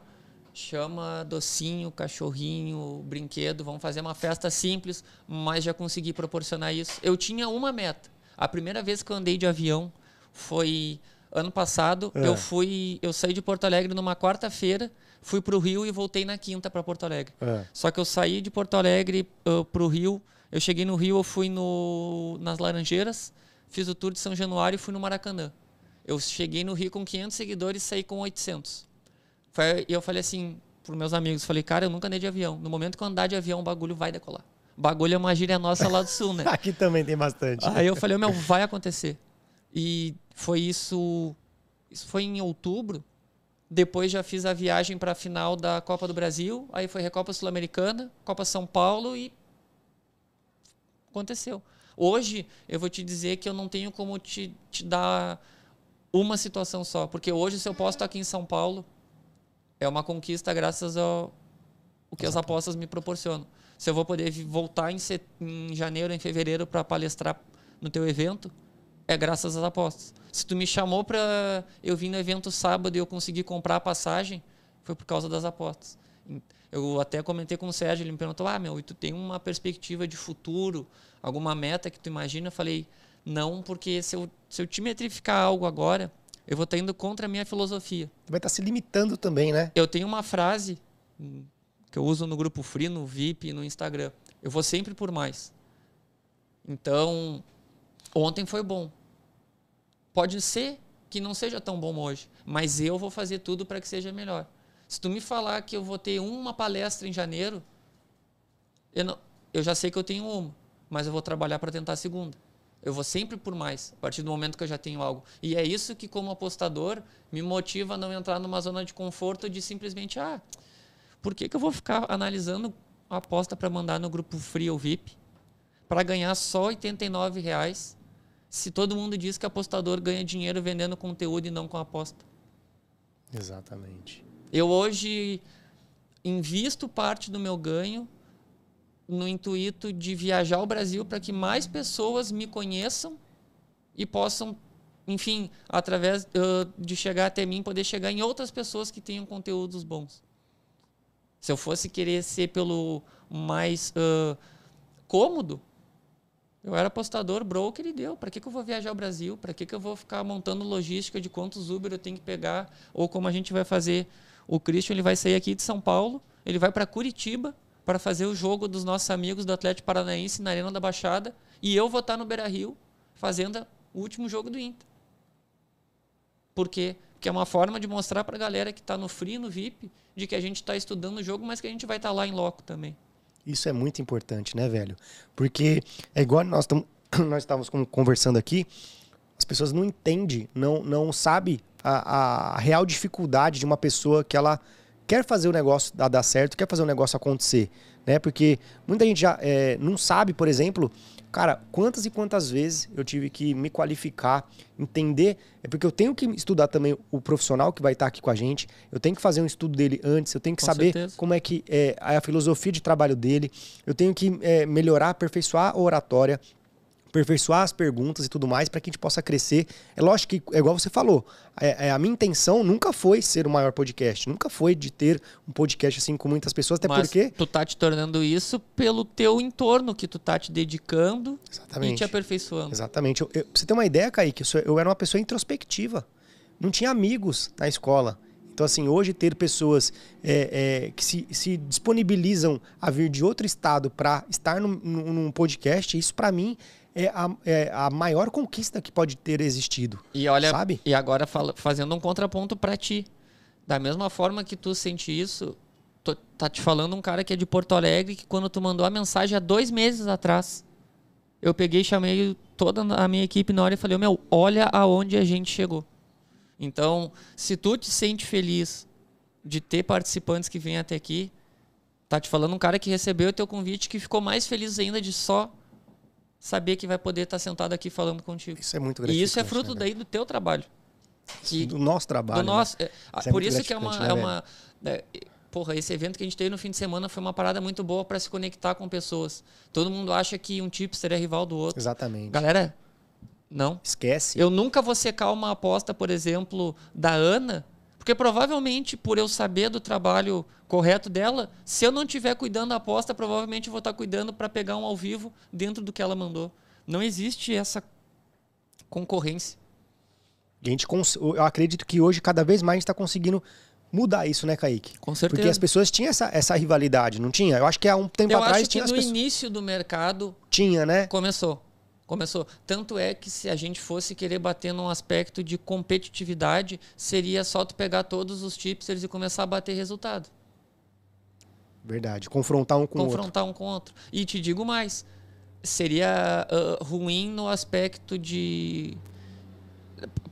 chama docinho, cachorrinho, brinquedo, vamos fazer uma festa simples, mas já consegui proporcionar isso. Eu tinha uma meta. A primeira vez que eu andei de avião foi Ano passado é. eu fui, eu saí de Porto Alegre numa quarta-feira, fui para o Rio e voltei na quinta para Porto Alegre. É. Só que eu saí de Porto Alegre uh, para o Rio, eu cheguei no Rio, eu fui no, nas Laranjeiras, fiz o tour de São Januário e fui no Maracanã. Eu cheguei no Rio com 500 seguidores e saí com 800. E eu falei assim para meus amigos, falei, cara, eu nunca andei de avião. No momento que eu andar de avião, o bagulho vai decolar. O bagulho é uma gíria nossa lá do sul, né? Aqui também tem bastante. Aí eu falei, meu, vai acontecer. E foi isso. Isso foi em outubro. Depois já fiz a viagem para a final da Copa do Brasil. Aí foi Recopa Sul-Americana, Copa São Paulo e aconteceu. Hoje eu vou te dizer que eu não tenho como te, te dar uma situação só, porque hoje se eu posto aqui em São Paulo é uma conquista graças ao o que as apostas me proporcionam. Se eu vou poder voltar em, set, em janeiro, em fevereiro para palestrar no teu evento, é graças às apostas. Se tu me chamou para eu vir no evento sábado e eu consegui comprar a passagem, foi por causa das apostas. Eu até comentei com o Sérgio, ele me perguntou: "Ah, meu, e tu tem uma perspectiva de futuro, alguma meta que tu imagina?" Eu falei: "Não, porque se eu, se eu te metrificar algo agora, eu vou estar indo contra a minha filosofia." Vai estar se limitando também, né? Eu tenho uma frase que eu uso no grupo Free, no VIP, no Instagram. Eu vou sempre por mais. Então, ontem foi bom. Pode ser que não seja tão bom hoje, mas eu vou fazer tudo para que seja melhor. Se tu me falar que eu vou ter uma palestra em janeiro, eu, não, eu já sei que eu tenho uma, mas eu vou trabalhar para tentar a segunda. Eu vou sempre por mais, a partir do momento que eu já tenho algo. E é isso que, como apostador, me motiva a não entrar numa zona de conforto de simplesmente, ah, por que, que eu vou ficar analisando a aposta para mandar no grupo Free ou VIP para ganhar só R$ reais se todo mundo diz que apostador ganha dinheiro vendendo conteúdo e não com aposta? Exatamente. Eu hoje invisto parte do meu ganho no intuito de viajar ao Brasil para que mais pessoas me conheçam e possam, enfim, através uh, de chegar até mim, poder chegar em outras pessoas que tenham conteúdos bons. Se eu fosse querer ser pelo mais uh, cômodo, eu era apostador, broker e deu. Para que, que eu vou viajar ao Brasil? Para que, que eu vou ficar montando logística de quantos Uber eu tenho que pegar? Ou como a gente vai fazer? O Christian ele vai sair aqui de São Paulo, ele vai para Curitiba para fazer o jogo dos nossos amigos do Atlético Paranaense na Arena da Baixada e eu vou estar no Beira Rio fazendo o último jogo do Inter. Por quê? Porque é uma forma de mostrar para a galera que está no Free, no VIP, de que a gente está estudando o jogo, mas que a gente vai estar tá lá em loco também. Isso é muito importante, né, velho? Porque é igual nós, tam, nós estávamos conversando aqui, as pessoas não entendem, não, não sabem a, a real dificuldade de uma pessoa que ela quer fazer o negócio dar, certo, quer fazer o negócio acontecer, né? Porque muita gente já é, não sabe, por exemplo, Cara, quantas e quantas vezes eu tive que me qualificar, entender. É porque eu tenho que estudar também o profissional que vai estar aqui com a gente. Eu tenho que fazer um estudo dele antes. Eu tenho que com saber certeza. como é que é a filosofia de trabalho dele. Eu tenho que é, melhorar, aperfeiçoar a oratória. Aperfeiçoar as perguntas e tudo mais para que a gente possa crescer. É lógico que, é igual você falou, é, é, a minha intenção nunca foi ser o maior podcast, nunca foi de ter um podcast assim com muitas pessoas, até Mas porque... tu tá te tornando isso pelo teu entorno, que tu tá te dedicando Exatamente. e te aperfeiçoando. Exatamente. Eu, eu, pra você ter uma ideia, Kaique, eu, sou, eu era uma pessoa introspectiva. Não tinha amigos na escola. Então, assim, hoje ter pessoas é, é, que se, se, disponibilizam a vir de outro estado para estar num, num, podcast, isso para mim é a, é a, maior conquista que pode ter existido. E olha, sabe? E agora fala, fazendo um contraponto para ti. Da mesma forma que tu sente isso, tô, tá te falando um cara que é de Porto Alegre que quando tu mandou a mensagem há dois meses atrás, eu peguei, chamei toda a minha equipe na hora e falei, meu, olha aonde a gente chegou. Então, se tu te sente feliz de ter participantes que vêm até aqui, tá te falando um cara que recebeu o teu convite que ficou mais feliz ainda de só saber que vai poder estar sentado aqui falando contigo. Isso é muito gratificante. E isso é fruto né, daí do teu trabalho. Que, do nosso trabalho. Do nosso, né? é, por isso que é uma, né, é uma é, porra, esse evento que a gente teve no fim de semana foi uma parada muito boa para se conectar com pessoas. Todo mundo acha que um tipster é rival do outro. Exatamente. Galera, não. Esquece. Eu nunca vou secar uma aposta, por exemplo, da Ana, porque provavelmente, por eu saber do trabalho correto dela, se eu não estiver cuidando da aposta, provavelmente eu vou estar cuidando para pegar um ao vivo dentro do que ela mandou. Não existe essa concorrência. A gente, eu acredito que hoje, cada vez mais, a gente está conseguindo mudar isso, né, Kaique? Com certeza. Porque as pessoas tinham essa, essa rivalidade, não tinha? Eu acho que há um tempo eu atrás acho tinha que no pessoas... início do mercado tinha, né? Começou. Começou. Tanto é que se a gente fosse querer bater num aspecto de competitividade, seria só tu pegar todos os tipsters e começar a bater resultado. Verdade. Confrontar um com o outro. Confrontar um com o outro. E te digo mais, seria uh, ruim no aspecto de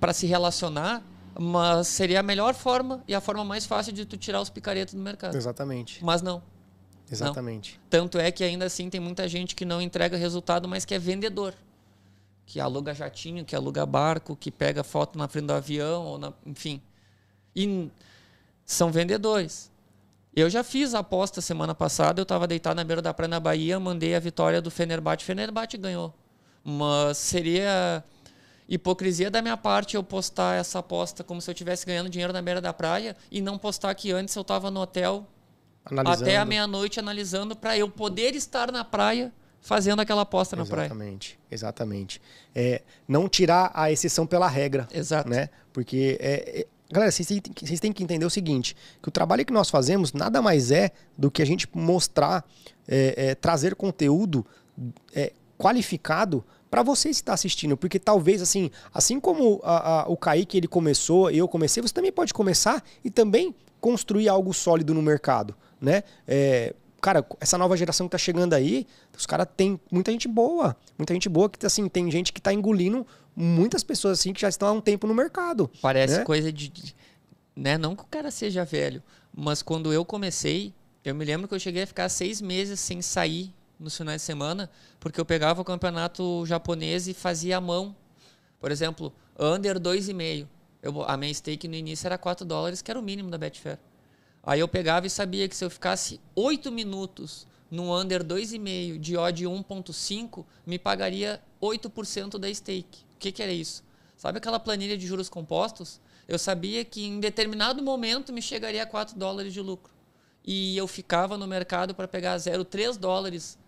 para se relacionar, mas seria a melhor forma e a forma mais fácil de tu tirar os picaretos do mercado. Exatamente. Mas não. Exatamente. Não. Tanto é que ainda assim tem muita gente que não entrega resultado, mas que é vendedor que aluga jatinho, que aluga barco, que pega foto na frente do avião, ou na, enfim. E são vendedores. Eu já fiz a aposta semana passada, eu estava deitado na beira da praia na Bahia, mandei a vitória do Fenerbahçe, Fenerbahçe ganhou. Mas seria hipocrisia da minha parte eu postar essa aposta como se eu estivesse ganhando dinheiro na beira da praia e não postar que antes eu estava no hotel analisando. até a meia-noite analisando para eu poder estar na praia fazendo aquela aposta na exatamente, praia. Exatamente, exatamente. É, não tirar a exceção pela regra. Exato. Né? Porque, é, é, galera, vocês têm, vocês têm, que entender o seguinte, que o trabalho que nós fazemos nada mais é do que a gente mostrar, é, é, trazer conteúdo é, qualificado para você estar assistindo, porque talvez assim, assim como a, a, o Kaique ele começou, eu comecei, você também pode começar e também construir algo sólido no mercado, né? É, cara, essa nova geração que tá chegando aí, os caras tem muita gente boa. Muita gente boa que, assim, tem gente que tá engolindo muitas pessoas, assim, que já estão há um tempo no mercado. Parece né? coisa de, né? Não que o cara seja velho, mas quando eu comecei, eu me lembro que eu cheguei a ficar seis meses sem sair nos finais de semana, porque eu pegava o campeonato japonês e fazia a mão. Por exemplo, under 2,5. A minha stake no início era 4 dólares, que era o mínimo da Betfair. Aí eu pegava e sabia que se eu ficasse 8 minutos no under 2,5 de odd 1.5, me pagaria 8% da stake. O que, que era isso? Sabe aquela planilha de juros compostos? Eu sabia que em determinado momento me chegaria a 4 dólares de lucro. E eu ficava no mercado para pegar 0,3 dólares,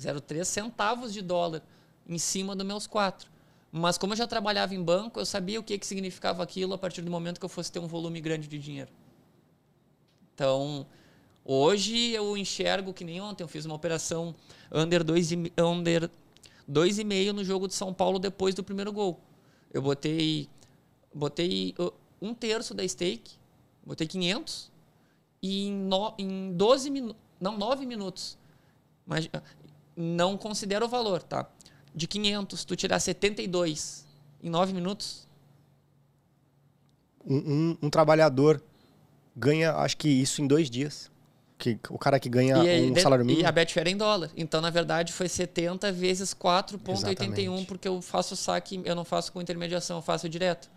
0,3 centavos de dólar em cima dos meus 4. Mas como eu já trabalhava em banco, eu sabia o que, que significava aquilo a partir do momento que eu fosse ter um volume grande de dinheiro. Então, hoje eu enxergo que nem ontem eu fiz uma operação under 2,5 under no jogo de São Paulo depois do primeiro gol. Eu botei botei uh, um terço da stake, botei 500 e em, no, em 12 minutos, não, 9 minutos. Mas uh, não considero o valor, tá? De 500, tu tirar 72 em 9 minutos. Um, um, um trabalhador ganha, acho que isso em dois dias. Que, o cara que ganha um salário mínimo. E a Betfair é em dólar. Então, na verdade, foi 70 vezes 4,81, porque eu faço saque, eu não faço com intermediação, eu faço direto.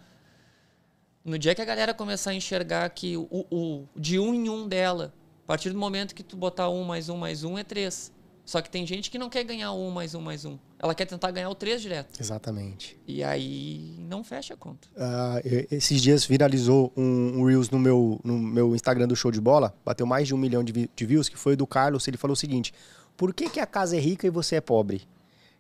No dia que a galera começar a enxergar que o, o de um em um dela, a partir do momento que tu botar um mais um mais um é três. Só que tem gente que não quer ganhar um mais um mais um. Ela quer tentar ganhar o três direto. Exatamente. E aí não fecha a conta. Uh, esses dias viralizou um, um, Reels no meu, no meu Instagram do Show de Bola. Bateu mais de um milhão de, de views, que foi do Carlos. Ele falou o seguinte: Por que, que a casa é rica e você é pobre?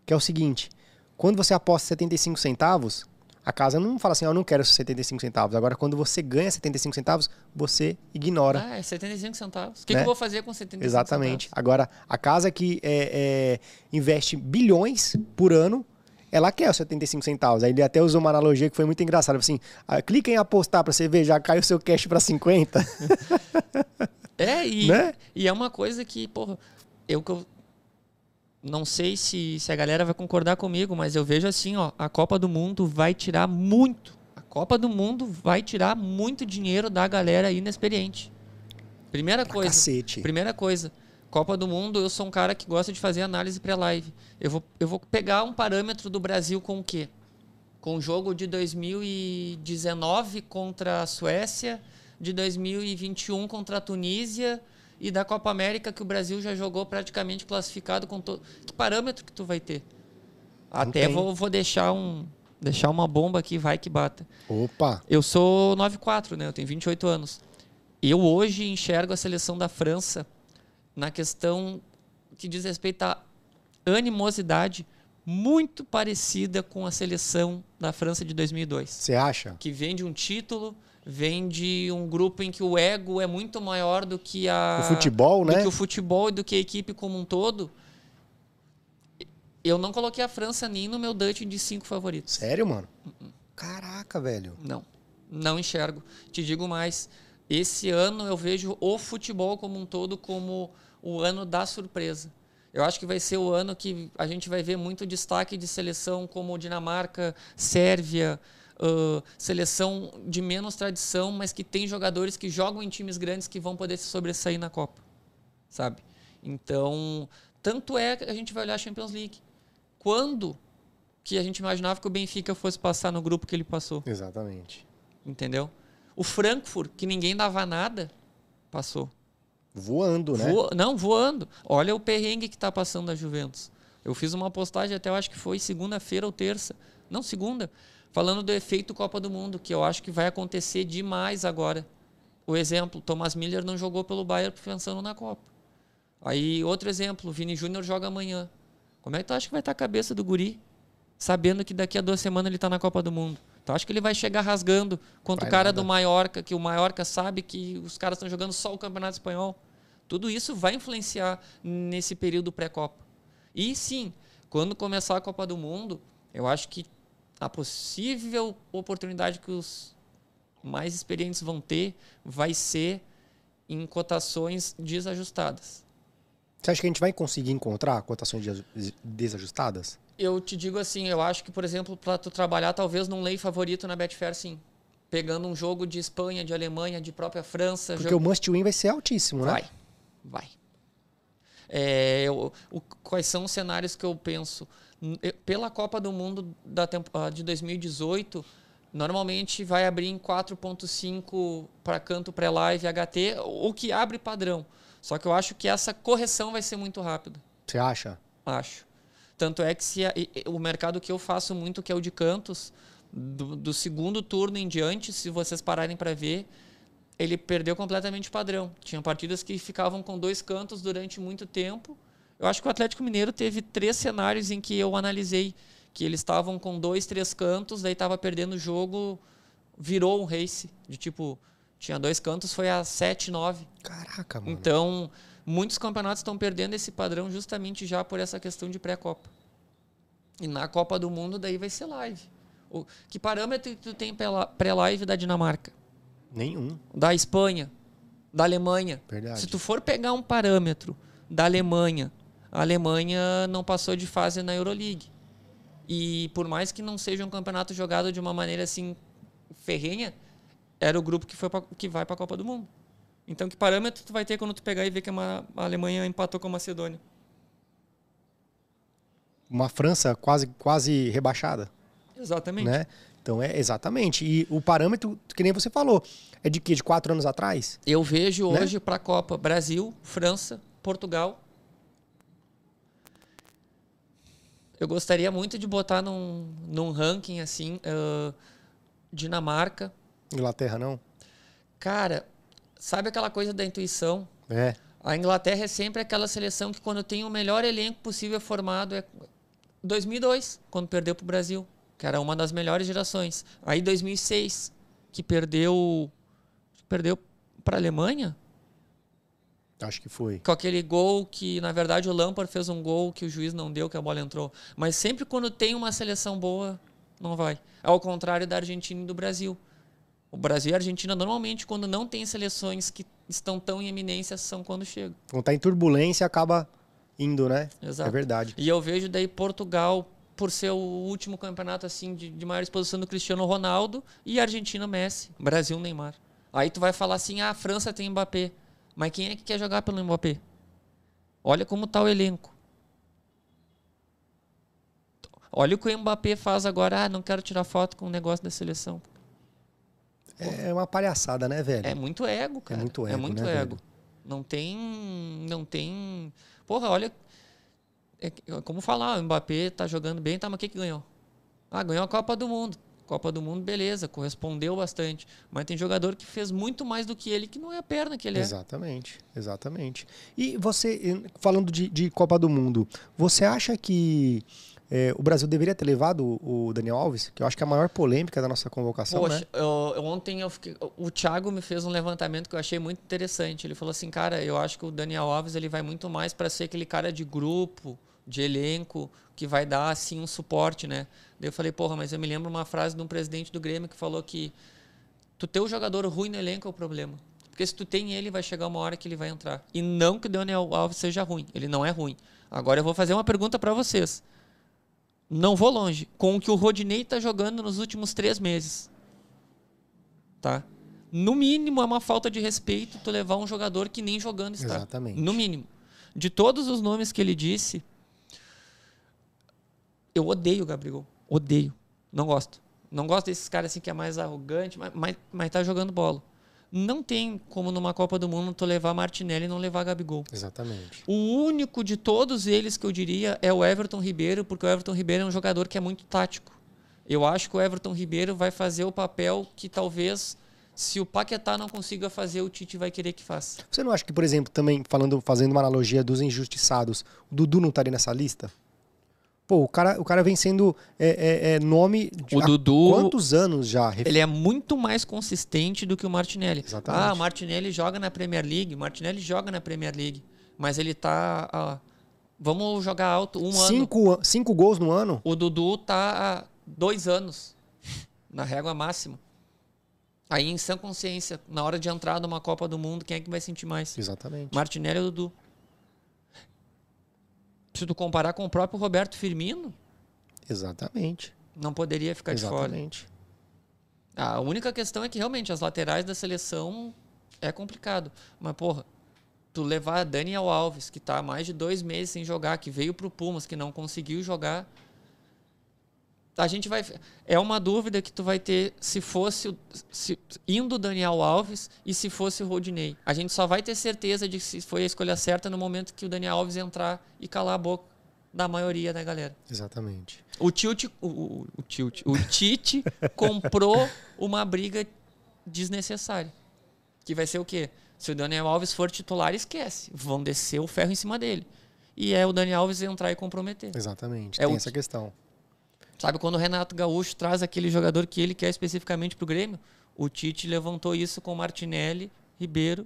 Que é o seguinte: quando você aposta 75 centavos, a casa não fala assim, oh, eu não quero esses 75 centavos. Agora, quando você ganha 75 centavos, você ignora. Ah, é 75 centavos. O que, né? que eu vou fazer com 75 Exatamente. centavos? Agora, a casa que é, é, investe bilhões por ano, ela quer os 75 centavos. Aí ele até usou uma analogia que foi muito engraçada. Assim, ah, clica em apostar para você ver, já cai o seu cash para 50. é, e, né? e é uma coisa que, porra, eu, eu não sei se, se a galera vai concordar comigo, mas eu vejo assim, ó, a Copa do Mundo vai tirar muito. A Copa do Mundo vai tirar muito dinheiro da galera inexperiente. Primeira pra coisa. Cacete. Primeira coisa. Copa do Mundo, eu sou um cara que gosta de fazer análise pré-live. Eu vou, eu vou pegar um parâmetro do Brasil com o quê? Com o jogo de 2019 contra a Suécia, de 2021 contra a Tunísia, e da Copa América que o Brasil já jogou praticamente classificado com todo. Que parâmetro que tu vai ter? Até vou, vou deixar um deixar uma bomba aqui, vai que bata. Opa. Eu sou 94, né? Eu tenho 28 anos. Eu hoje enxergo a seleção da França na questão que diz respeito à animosidade muito parecida com a seleção da França de 2002. Você acha? Que vem de um título, vem de um grupo em que o ego é muito maior do que a o futebol, né? Do que o futebol e do que a equipe como um todo. Eu não coloquei a França nem no meu Dutch de cinco favoritos. Sério, mano? Caraca, velho. Não. Não enxergo. Te digo mais. Esse ano eu vejo o futebol como um todo como o ano da surpresa. Eu acho que vai ser o ano que a gente vai ver muito destaque de seleção como Dinamarca, Sérvia, uh, seleção de menos tradição, mas que tem jogadores que jogam em times grandes que vão poder se sobressair na Copa, sabe? Então, tanto é que a gente vai olhar a Champions League. Quando que a gente imaginava que o Benfica fosse passar no grupo que ele passou? Exatamente. Entendeu? O Frankfurt, que ninguém dava nada, passou. Voando, né? Não, voando. Olha o perrengue que está passando a Juventus. Eu fiz uma postagem até, eu acho que foi segunda-feira ou terça. Não, segunda falando do efeito Copa do Mundo, que eu acho que vai acontecer demais agora. O exemplo, Thomas Miller não jogou pelo Bayern pensando na Copa. Aí, outro exemplo, Vini Júnior joga amanhã. Como é que tu acha que vai estar a cabeça do guri? Sabendo que daqui a duas semanas ele está na Copa do Mundo. Tu acha que ele vai chegar rasgando contra vai o cara nada. do Mallorca, que o Mallorca sabe que os caras estão jogando só o Campeonato Espanhol? Tudo isso vai influenciar nesse período pré-Copa. E sim, quando começar a Copa do Mundo, eu acho que a possível oportunidade que os mais experientes vão ter vai ser em cotações desajustadas. Você acha que a gente vai conseguir encontrar cotações desajustadas? Eu te digo assim, eu acho que, por exemplo, para tu trabalhar talvez num lei favorito na Betfair, sim. Pegando um jogo de Espanha, de Alemanha, de própria França. Porque jogo... o must win vai ser altíssimo, né? Vai, vai. É, eu, o, quais são os cenários que eu penso? Pela Copa do Mundo da ah, de 2018, normalmente vai abrir em 4.5 para canto pré-live HT, o que abre padrão. Só que eu acho que essa correção vai ser muito rápida. Você acha? Acho. Tanto é que se a, o mercado que eu faço muito, que é o de cantos, do, do segundo turno em diante, se vocês pararem para ver, ele perdeu completamente o padrão. Tinha partidas que ficavam com dois cantos durante muito tempo eu acho que o Atlético Mineiro teve três cenários em que eu analisei que eles estavam com dois, três cantos, daí estava perdendo o jogo, virou um race de tipo tinha dois cantos, foi a 7, 9. Caraca, mano. Então, muitos campeonatos estão perdendo esse padrão justamente já por essa questão de pré-copa. E na Copa do Mundo daí vai ser live. O, que parâmetro tu tem pré-live da Dinamarca? Nenhum. Da Espanha, da Alemanha. Verdade. Se tu for pegar um parâmetro da Alemanha, a Alemanha não passou de fase na Euroleague. E por mais que não seja um campeonato jogado de uma maneira assim ferrenha, era o grupo que, foi pra, que vai para a Copa do Mundo. Então, que parâmetro tu vai ter quando tu pegar e ver que a Alemanha empatou com a Macedônia? Uma França quase, quase rebaixada. Exatamente. Né? Então, é exatamente. E o parâmetro, que nem você falou, é de quê? De quatro anos atrás? Eu vejo né? hoje para a Copa Brasil, França, Portugal Eu gostaria muito de botar num, num ranking assim, uh, Dinamarca. Inglaterra não? Cara, sabe aquela coisa da intuição? É. A Inglaterra é sempre aquela seleção que quando tem o melhor elenco possível formado é 2002, quando perdeu para o Brasil, que era uma das melhores gerações. Aí 2006, que perdeu perdeu para a Alemanha. Acho que foi. Com aquele gol que, na verdade, o Lampard fez um gol que o juiz não deu, que a bola entrou. Mas sempre quando tem uma seleção boa, não vai. Ao contrário da Argentina e do Brasil. O Brasil e a Argentina, normalmente, quando não tem seleções que estão tão em eminência, são quando chegam. Quando tá em turbulência, acaba indo, né? Exato. É verdade. E eu vejo daí Portugal, por ser o último campeonato assim de, de maior exposição do Cristiano Ronaldo, e Argentina, Messi. Brasil, Neymar. Aí tu vai falar assim, ah, a França tem Mbappé. Mas quem é que quer jogar pelo Mbappé? Olha como tá o elenco. Olha o que o Mbappé faz agora. Ah, não quero tirar foto com o negócio da seleção. É uma palhaçada, né, velho? É muito ego, cara. É muito ego. É muito né, ego. velho? Não tem. Não tem. Porra, olha. É, como falar, o Mbappé tá jogando bem, tá, mas o que, que ganhou? Ah, ganhou a Copa do Mundo. Copa do Mundo, beleza, correspondeu bastante. Mas tem jogador que fez muito mais do que ele, que não é a perna que ele é. Exatamente, exatamente. E você, falando de, de Copa do Mundo, você acha que é, o Brasil deveria ter levado o Daniel Alves? Que eu acho que é a maior polêmica da nossa convocação, Poxa, né? eu- ontem eu fiquei, o Thiago me fez um levantamento que eu achei muito interessante. Ele falou assim, cara, eu acho que o Daniel Alves ele vai muito mais para ser aquele cara de grupo, de elenco, que vai dar assim um suporte, né? Daí eu falei, porra, mas eu me lembro uma frase de um presidente do Grêmio que falou que tu ter o jogador ruim no elenco é o problema. Porque se tu tem ele, vai chegar uma hora que ele vai entrar. E não que o Daniel Alves seja ruim, ele não é ruim. Agora eu vou fazer uma pergunta para vocês. Não vou longe. Com o que o Rodinei tá jogando nos últimos três meses. Tá? No mínimo é uma falta de respeito tu levar um jogador que nem jogando está. Exatamente. No mínimo. De todos os nomes que ele disse, eu odeio o Gabriel. Odeio. Não gosto. Não gosto desses caras assim que é mais arrogante, mas, mas, mas tá jogando bola. Não tem como numa Copa do Mundo tu levar Martinelli e não levar Gabigol. Exatamente. O único de todos eles que eu diria é o Everton Ribeiro, porque o Everton Ribeiro é um jogador que é muito tático. Eu acho que o Everton Ribeiro vai fazer o papel que talvez, se o Paquetá não consiga fazer, o Tite vai querer que faça. Você não acha que, por exemplo, também falando, fazendo uma analogia dos injustiçados, o Dudu não estaria nessa lista? Pô, o cara, o cara vem sendo é, é, é, nome de O Dudu- quantos anos já? Ele é muito mais consistente do que o Martinelli. Exatamente. Ah, o Martinelli joga na Premier League, o Martinelli joga na Premier League, mas ele tá, ah, vamos jogar alto um ano. cinco, an- cinco gols no ano? O Dudu tá há dois anos na régua máxima. Aí, em sã consciência, na hora de entrar numa Copa do Mundo, quem é que vai sentir mais? Exatamente. Martinelli ou Dudu? Se tu comparar com o próprio Roberto Firmino, Exatamente. não poderia ficar de fora. Exatamente. A única questão é que realmente as laterais da seleção é complicado. Mas, porra, tu levar Daniel Alves, que tá há mais de dois meses sem jogar, que veio pro Pumas, que não conseguiu jogar. A gente vai. É uma dúvida que tu vai ter se fosse se, indo o Daniel Alves e se fosse o Rodinei. A gente só vai ter certeza de se foi a escolha certa no momento que o Daniel Alves entrar e calar a boca da maioria da galera. Exatamente. O Tilt, o, o, o Tilt, o Tite comprou uma briga desnecessária. Que vai ser o quê? Se o Daniel Alves for titular, esquece. Vão descer o ferro em cima dele. E é o Daniel Alves entrar e comprometer. Exatamente. É Tem o essa que- questão. Sabe quando o Renato Gaúcho traz aquele jogador que ele quer especificamente pro Grêmio? O Tite levantou isso com Martinelli, Ribeiro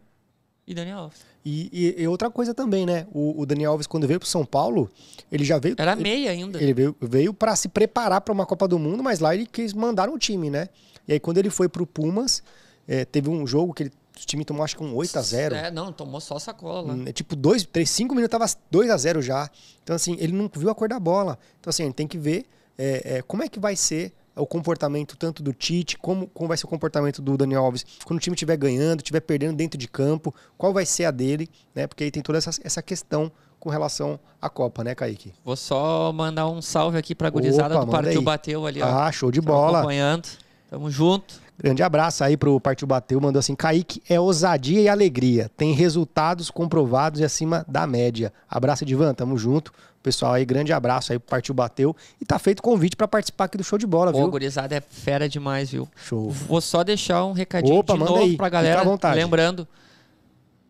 e Daniel Alves. E, e- e outra coisa também, né? O, o Daniel Alves, quando veio pro São Paulo, ele já veio. Era ele, meia ainda. ele veio, veio para se preparar para uma Copa do Mundo, mas lá ele quis mandar no time, né? E aí, quando ele foi pro Pumas, é, teve um jogo que ele, o time tomou acho que um 8 a 0 É, não, tomou só sacola lá. Hum, É tipo, dois, três, cinco minutos tava 2 a 0 já. Então, assim, ele não viu a cor da bola. Então, assim, gente tem que ver é, é, como é que vai ser o comportamento tanto do Tite, como, como vai ser o comportamento do Daniel Alves quando o time estiver ganhando, estiver perdendo dentro de campo, qual vai ser a dele, né? Porque aí tem toda essa, essa questão com relação à Copa, né, Kaique? Vou só mandar um salve aqui pra gurizada Opa, do Partiu aí. Bateu ali, ó. Ah, show de Tão bola. acompanhando. Tamo junto. Grande abraço aí pro Partiu Bateu, mandou assim: Kaique é ousadia e alegria, tem resultados comprovados e acima da média. Abraço, Divan, tamo junto. Pessoal aí, grande abraço aí Partiu Bateu. E tá feito convite para participar aqui do show de bola, Pô, viu? gurizada é fera demais, viu? Show. Vou só deixar um recadinho Opa, de manda novo aí, pra fica à galera. vontade. Lembrando,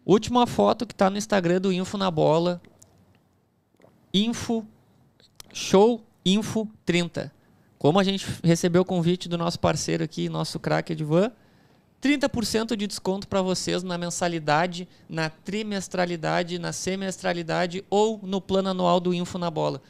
última foto que tá no Instagram do Info na Bola. Info, show Info 30. Como a gente recebeu o convite do nosso parceiro aqui, nosso craque Edvan, 30% de desconto para vocês na mensalidade, na trimestralidade, na semestralidade ou no plano anual do Info na Bola.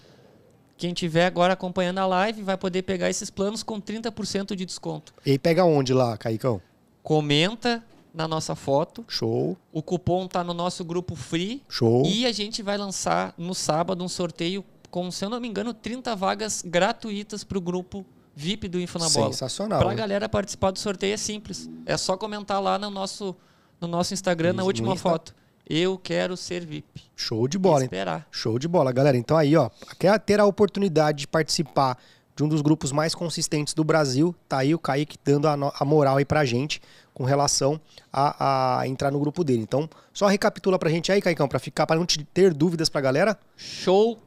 Quem tiver agora acompanhando a live vai poder pegar esses planos com 30% de desconto. E pega onde lá, Caicão? Comenta na nossa foto. Show, O cupom tá no nosso grupo free show. e a gente vai lançar no sábado um sorteio com, se eu não me engano, 30 vagas gratuitas para o grupo VIP do Info na Bola. Sensacional. Para a hein? galera participar do sorteio é simples. É só comentar lá no nosso, no nosso Instagram, na Isso, no última Insta. foto. Eu quero ser VIP. Show de bola, hein? Esperar. Show de bola, galera. Então aí, ó, quer ter a oportunidade de participar de um dos grupos mais consistentes do Brasil, tá aí o Kaique dando a, a moral aí pra gente com relação a, a entrar no grupo dele. Então, só recapitula pra gente aí, Caicão, pra ficar, para não te ter dúvidas pra galera. Show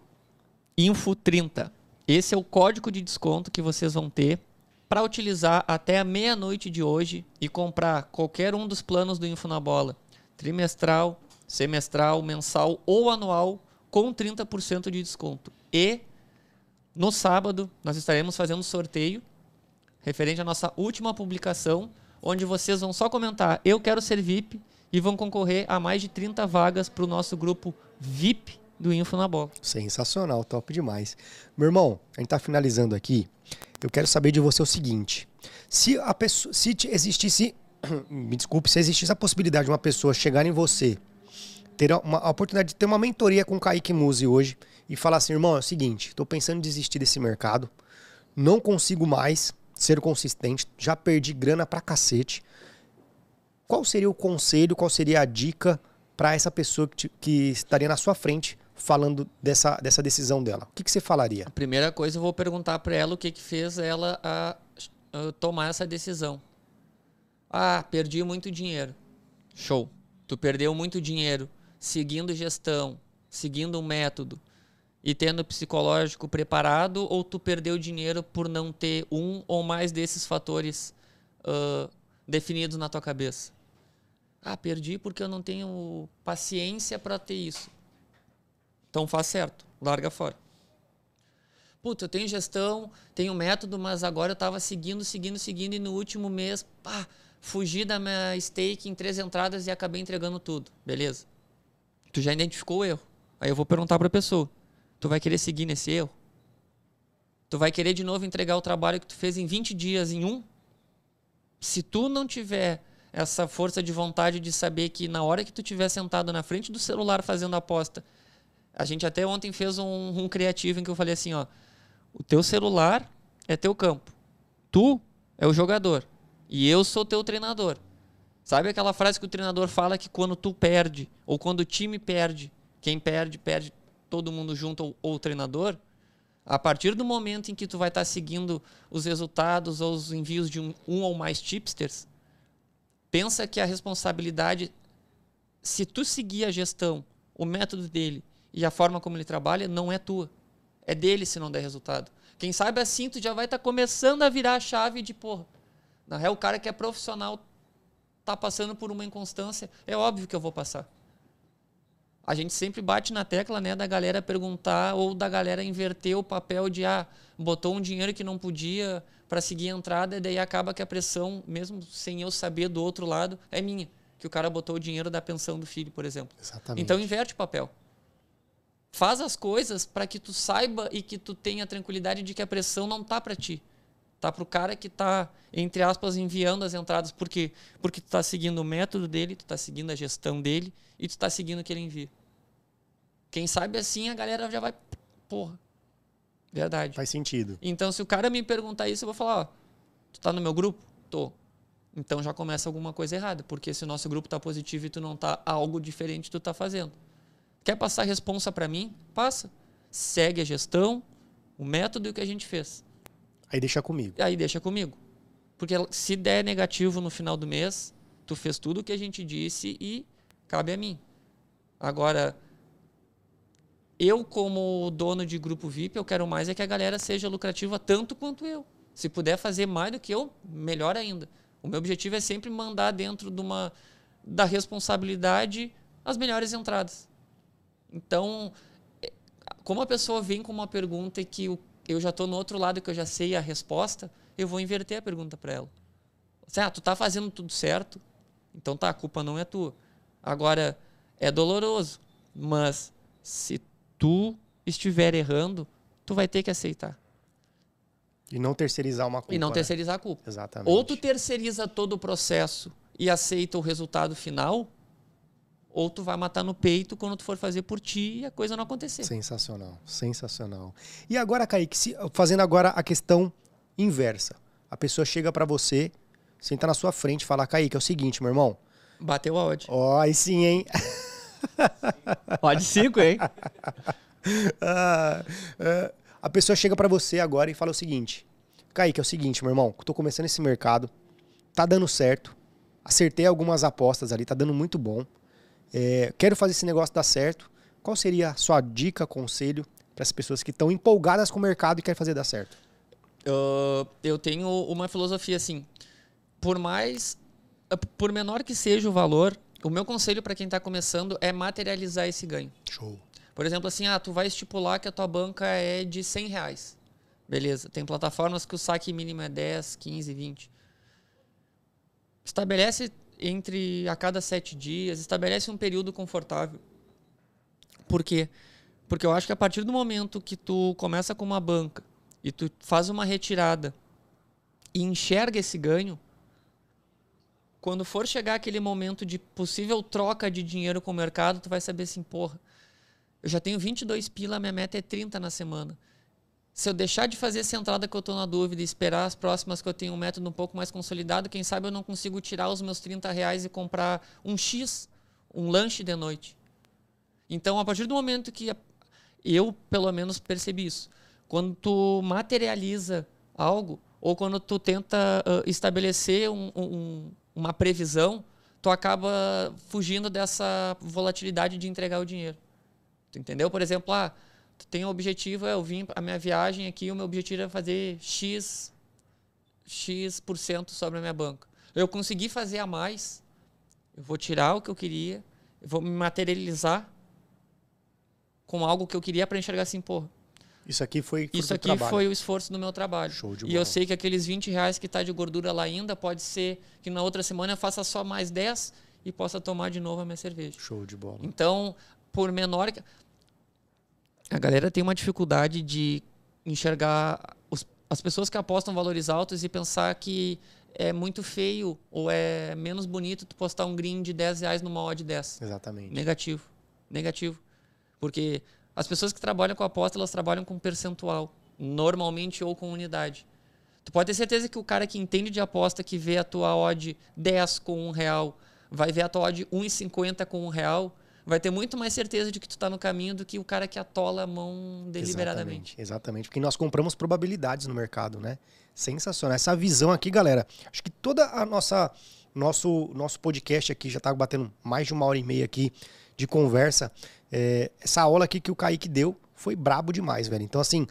Info 30. Esse é o código de desconto que vocês vão ter para utilizar até a meia-noite de hoje e comprar qualquer um dos planos do Info na Bola, trimestral, semestral, mensal ou anual, com 30% de desconto. E no sábado nós estaremos fazendo sorteio referente à nossa última publicação, onde vocês vão só comentar eu quero ser VIP e vão concorrer a mais de 30 vagas para o nosso grupo VIP do Info na Bola. Sensacional, top demais. Meu irmão, a gente tá finalizando aqui. Eu quero saber de você o seguinte: se a pessoa, se existisse, me desculpe, se existisse a possibilidade de uma pessoa chegar em você, ter uma a oportunidade de ter uma mentoria com o Kaique Musi hoje e falar assim, irmão, é o seguinte, tô pensando em desistir desse mercado, não consigo mais ser consistente, já perdi grana pra cacete. Qual seria o conselho, qual seria a dica para essa pessoa que, te- que estaria na sua frente falando dessa, dessa decisão dela? O que, que você falaria? A primeira coisa eu vou perguntar para ela o que, que fez ela a, a tomar essa decisão. Ah, perdi muito dinheiro. Show. Tu perdeu muito dinheiro seguindo gestão, seguindo um método e tendo psicológico preparado ou tu perdeu dinheiro por não ter um ou mais desses fatores ah, definidos na tua cabeça? Ah, perdi porque eu não tenho paciência para ter isso. Então faz certo, larga fora. Puta, eu tenho gestão, tenho método, mas agora eu tava seguindo, seguindo, seguindo, e no último mês, pá, fugi da minha stake em três entradas e acabei entregando tudo. Beleza. Tu já identificou o erro. Aí eu vou perguntar pra pessoa: tu vai querer seguir nesse erro? Tu vai querer de novo entregar o trabalho que tu fez em 20 dias em um? Se tu não tiver essa força de vontade de saber que na hora que tu tiver sentado na frente do celular fazendo a aposta, a gente até ontem fez um, um criativo em que eu falei assim, ó, o teu celular é teu campo. Tu é o jogador e eu sou teu treinador. Sabe aquela frase que o treinador fala que quando tu perde ou quando o time perde, quem perde perde todo mundo junto ou, ou o treinador? A partir do momento em que tu vai estar seguindo os resultados ou os envios de um, um ou mais tipsters, pensa que a responsabilidade, se tu seguir a gestão, o método dele e a forma como ele trabalha, não é tua. É dele se não der resultado. Quem sabe assim, tu já vai estar começando a virar a chave de, porra, na real, o cara que é profissional tá passando por uma inconstância, é óbvio que eu vou passar. A gente sempre bate na tecla, né, da galera perguntar ou da galera inverter o papel de, ah, botou um dinheiro que não podia para seguir a entrada e daí acaba que a pressão, mesmo sem eu saber do outro lado, é minha. Que o cara botou o dinheiro da pensão do filho, por exemplo. Exatamente. Então inverte o papel. Faz as coisas para que tu saiba e que tu tenha tranquilidade de que a pressão não tá para ti. Tá pro cara que tá, entre aspas, enviando as entradas. Por quê? Porque tu tá seguindo o método dele, tu tá seguindo a gestão dele e tu tá seguindo o que ele envia. Quem sabe assim a galera já vai. Porra. Verdade. Faz sentido. Então, se o cara me perguntar isso, eu vou falar, ó, tu tá no meu grupo? Tô. Então já começa alguma coisa errada, porque se o nosso grupo tá positivo e tu não tá algo diferente tu tá fazendo. Quer passar a responsa para mim? Passa. Segue a gestão, o método e o que a gente fez. Aí deixa comigo. Aí deixa comigo. Porque se der negativo no final do mês, tu fez tudo o que a gente disse e cabe a mim. Agora, eu como dono de grupo VIP, eu quero mais é que a galera seja lucrativa tanto quanto eu. Se puder fazer mais do que eu, melhor ainda. O meu objetivo é sempre mandar dentro de uma da responsabilidade as melhores entradas. Então, é, como a pessoa vem com uma pergunta e que eu já estou no outro lado que eu já sei a resposta, eu vou inverter a pergunta para ela. Ah, tu tá fazendo tudo certo, então tá, a culpa não é tua. Agora, é doloroso, mas se tu estiver errando, tu vai ter que aceitar. E não terceirizar uma culpa. E não né? terceirizar a culpa. Exatamente. Ou tu terceiriza todo o processo e aceita o resultado final, ou tu vai matar no peito quando tu for fazer por ti e a coisa não acontecer. Sensacional, sensacional. E agora, Kaique, se, fazendo agora a questão inversa. A pessoa chega para você, senta na sua frente e fala, Kaique, é o seguinte, meu irmão. Bateu a odd. Ó, oh, aí sim, hein? Odd 5, hein? ah, ah, a pessoa chega para você agora e fala o seguinte, Kaique, é o seguinte, meu irmão, tô começando esse mercado, tá dando certo, acertei algumas apostas ali, tá dando muito bom. É, quero fazer esse negócio dar certo. Qual seria a sua dica, conselho para as pessoas que estão empolgadas com o mercado e querem fazer dar certo? Uh, eu tenho uma filosofia assim. Por mais. Por menor que seja o valor, o meu conselho para quem está começando é materializar esse ganho. Show. Por exemplo, assim, ah, tu vai estipular que a tua banca é de 100 reais. Beleza. Tem plataformas que o saque mínimo é 10, 15, 20. Estabelece entre a cada sete dias, estabelece um período confortável. Por quê? Porque eu acho que a partir do momento que tu começa com uma banca e tu faz uma retirada e enxerga esse ganho, quando for chegar aquele momento de possível troca de dinheiro com o mercado, tu vai saber assim, porra, eu já tenho 22 pila, minha meta é 30 na semana. Se eu deixar de fazer essa entrada que eu estou na dúvida e esperar as próximas que eu tenho um método um pouco mais consolidado, quem sabe eu não consigo tirar os meus 30 reais e comprar um X, um lanche de noite. Então, a partir do momento que eu, pelo menos, percebi isso, quando tu materializa algo, ou quando tu tenta uh, estabelecer um, um, uma previsão, tu acaba fugindo dessa volatilidade de entregar o dinheiro. Tu entendeu? Por exemplo, ah, tem um objetivo, é, eu vim a minha viagem aqui, o meu objetivo é fazer X X% sobre a minha banca. Eu consegui fazer a mais, eu vou tirar o que eu queria, eu vou me materializar com algo que eu queria para enxergar assim, porra. Isso aqui foi Isso aqui foi o esforço do meu trabalho. Show de e bola. eu sei que aqueles 20 reais que está de gordura lá ainda, pode ser que na outra semana eu faça só mais 10 e possa tomar de novo a minha cerveja. Show de bola. Então, por menor que a galera tem uma dificuldade de enxergar os, as pessoas que apostam valores altos e pensar que é muito feio ou é menos bonito tu postar um green de 10 reais numa odd 10. Exatamente. Negativo. Negativo. Porque as pessoas que trabalham com aposta, elas trabalham com percentual. Normalmente ou com unidade. Tu pode ter certeza que o cara que entende de aposta, que vê a tua odd 10 com um real, vai ver a tua odd 1,50 com um real, vai ter muito mais certeza de que tu está no caminho do que o cara que atola a mão deliberadamente. Exatamente, exatamente. Porque nós compramos probabilidades no mercado, né? Sensacional. Essa visão aqui, galera. Acho que toda a nossa nosso nosso podcast aqui já está batendo mais de uma hora e meia aqui de conversa. É, essa aula aqui que o Kaique deu foi brabo demais, velho. Então, assim,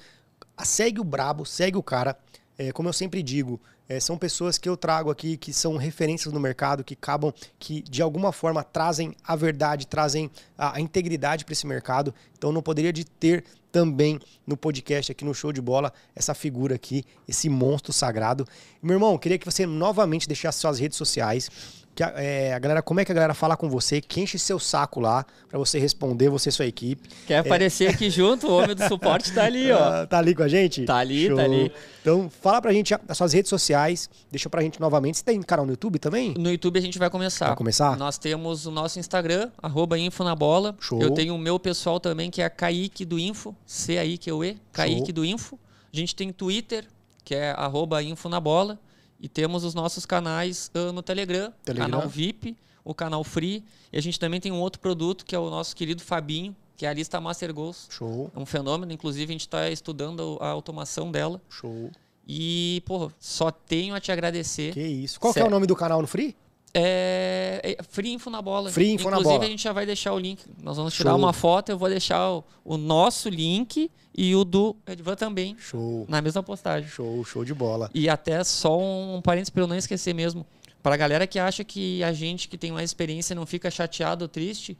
segue o brabo, segue o cara. É, como eu sempre digo, é, são pessoas que eu trago aqui que são referências no mercado, que acabam, que de alguma forma trazem a verdade, trazem a, a integridade para esse mercado. Então não poderia de ter também no podcast aqui no Show de Bola essa figura aqui, esse monstro sagrado. Meu irmão, queria que você novamente deixasse suas redes sociais que a, é, a, galera, como é que a galera fala com você, que enche seu saco lá para você responder, você e sua equipe. Quer aparecer aqui junto, o homem do suporte tá ali, ó. Uh, tá ali com a gente? Tá ali, Show. tá ali. Então, fala pra gente as suas redes sociais, deixa pra gente novamente. Você tem canal no YouTube também? No YouTube a gente vai começar. Vai começar? Nós temos o nosso Instagram, arroba Infonabola. Show. Eu tenho o meu pessoal também, que é Kaique do Info, C-A-I-Q-U-E, Kaique Show. do Info. A gente tem Twitter, que é arroba Infonabola. E temos os nossos canais uh, no Telegram, Telegram, canal VIP, o canal Free. E a gente também tem um outro produto que é o nosso querido Fabinho, que é a lista Master Goals. Show. É um fenômeno, inclusive a gente está estudando a automação dela. Show. E, pô, só tenho a te agradecer. Que isso. Qual é o nome do canal no Free? É, é Free Info na Bola. Free Info Inclusive, na Bola. a gente já vai deixar o link. Nós vamos tirar Show. uma foto, eu vou deixar o, o nosso link e o do Edvan também Show. na mesma postagem. Show, show de bola. E até só um parênteses para eu não esquecer mesmo. Pra galera que acha que a gente que tem mais experiência não fica chateado ou triste,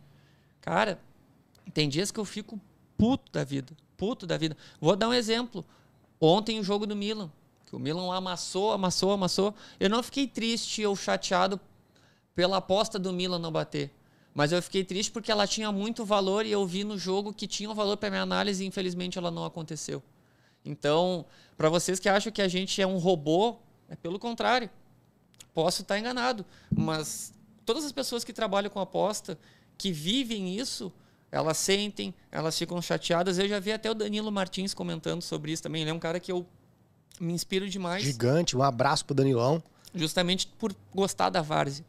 cara, tem dias que eu fico puto da vida. Puto da vida. Vou dar um exemplo. Ontem o jogo do Milan. Que o Milan amassou, amassou, amassou. Eu não fiquei triste ou chateado pela aposta do Milan não bater. Mas eu fiquei triste porque ela tinha muito valor e eu vi no jogo que tinha um valor para minha análise e infelizmente ela não aconteceu. Então, para vocês que acham que a gente é um robô, é pelo contrário. Posso estar enganado, mas todas as pessoas que trabalham com aposta, que vivem isso, elas sentem, elas ficam chateadas. Eu já vi até o Danilo Martins comentando sobre isso também. Ele é um cara que eu me inspiro demais Gigante, um abraço pro Danilão. justamente por gostar da várzea.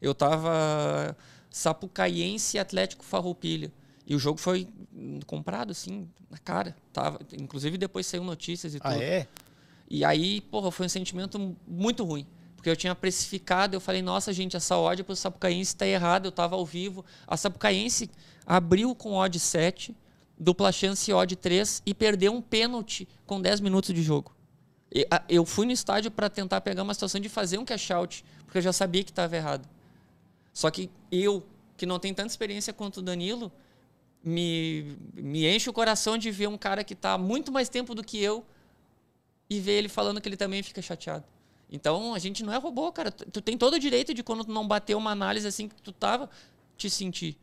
Eu tava Sapucaiense Atlético Farroupilha. E o jogo foi comprado assim, na cara. Tava, inclusive depois saiu notícias e Ah, tudo. é? E aí, porra, foi um sentimento muito ruim. Porque eu tinha precificado, eu falei, nossa, gente, essa odd pro Sapucaiense tá errada, eu tava ao vivo. A Sapucaiense abriu com odd 7, dupla chance odd 3 e perdeu um pênalti com 10 minutos de jogo. Eu fui no estádio para tentar pegar uma situação de fazer um cash out, porque eu já sabia que estava errado. Só que eu, que não tenho tanta experiência quanto o Danilo, me, me enche o coração de ver um cara que está muito mais tempo do que eu e ver ele falando que ele também fica chateado. Então, a gente não é robô, cara. Tu tu tem todo o direito de quando tu não bater uma análise assim que tu tava, te sentir.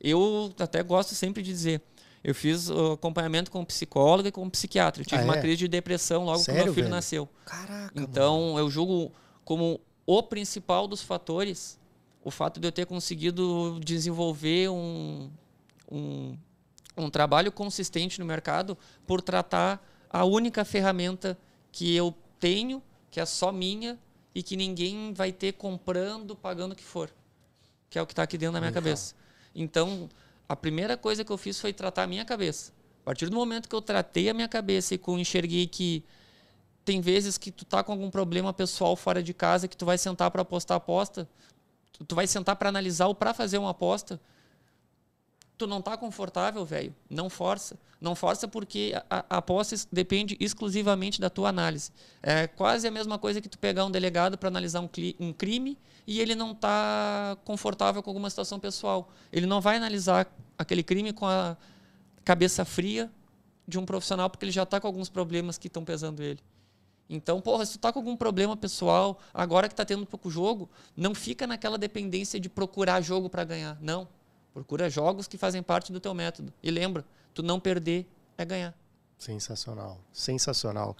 Eu até gosto sempre de dizer, eu fiz acompanhamento com psicóloga e com psiquiatra. Eu tive Ah, uma é? crise de depressão logo que Sério, meu filho velho? nasceu. Caraca, mano. Então, eu julgo como o principal dos fatores o fato de eu ter conseguido desenvolver um, um, um trabalho consistente no mercado por tratar a única ferramenta que eu tenho, que é só minha e que ninguém vai ter comprando, pagando o que for. Que é o que está aqui dentro da minha cabeça. Então, a primeira coisa que eu fiz foi tratar a minha cabeça. A partir do momento que eu tratei a minha cabeça e que eu enxerguei que tem vezes que tu tá com algum problema pessoal fora de casa que tu vai sentar para apostar aposta, tu, tu vai sentar para analisar ou para fazer uma aposta, tu não tá confortável, velho, não força. Não força porque a, a aposta depende exclusivamente da tua análise. É quase a mesma coisa que tu pegar um delegado para analisar um, um crime e ele não tá confortável com alguma situação pessoal. Ele não vai analisar aquele crime com a cabeça fria de um profissional porque ele já tá com alguns problemas que estão pesando ele. Então, porra, se tu tá com algum problema pessoal, agora que tá tendo pouco jogo, não fica naquela dependência de procurar jogo para ganhar. Não. Procura jogos que fazem parte do teu método. E lembra, tu não perder é ganhar. Sensacional, sensacional.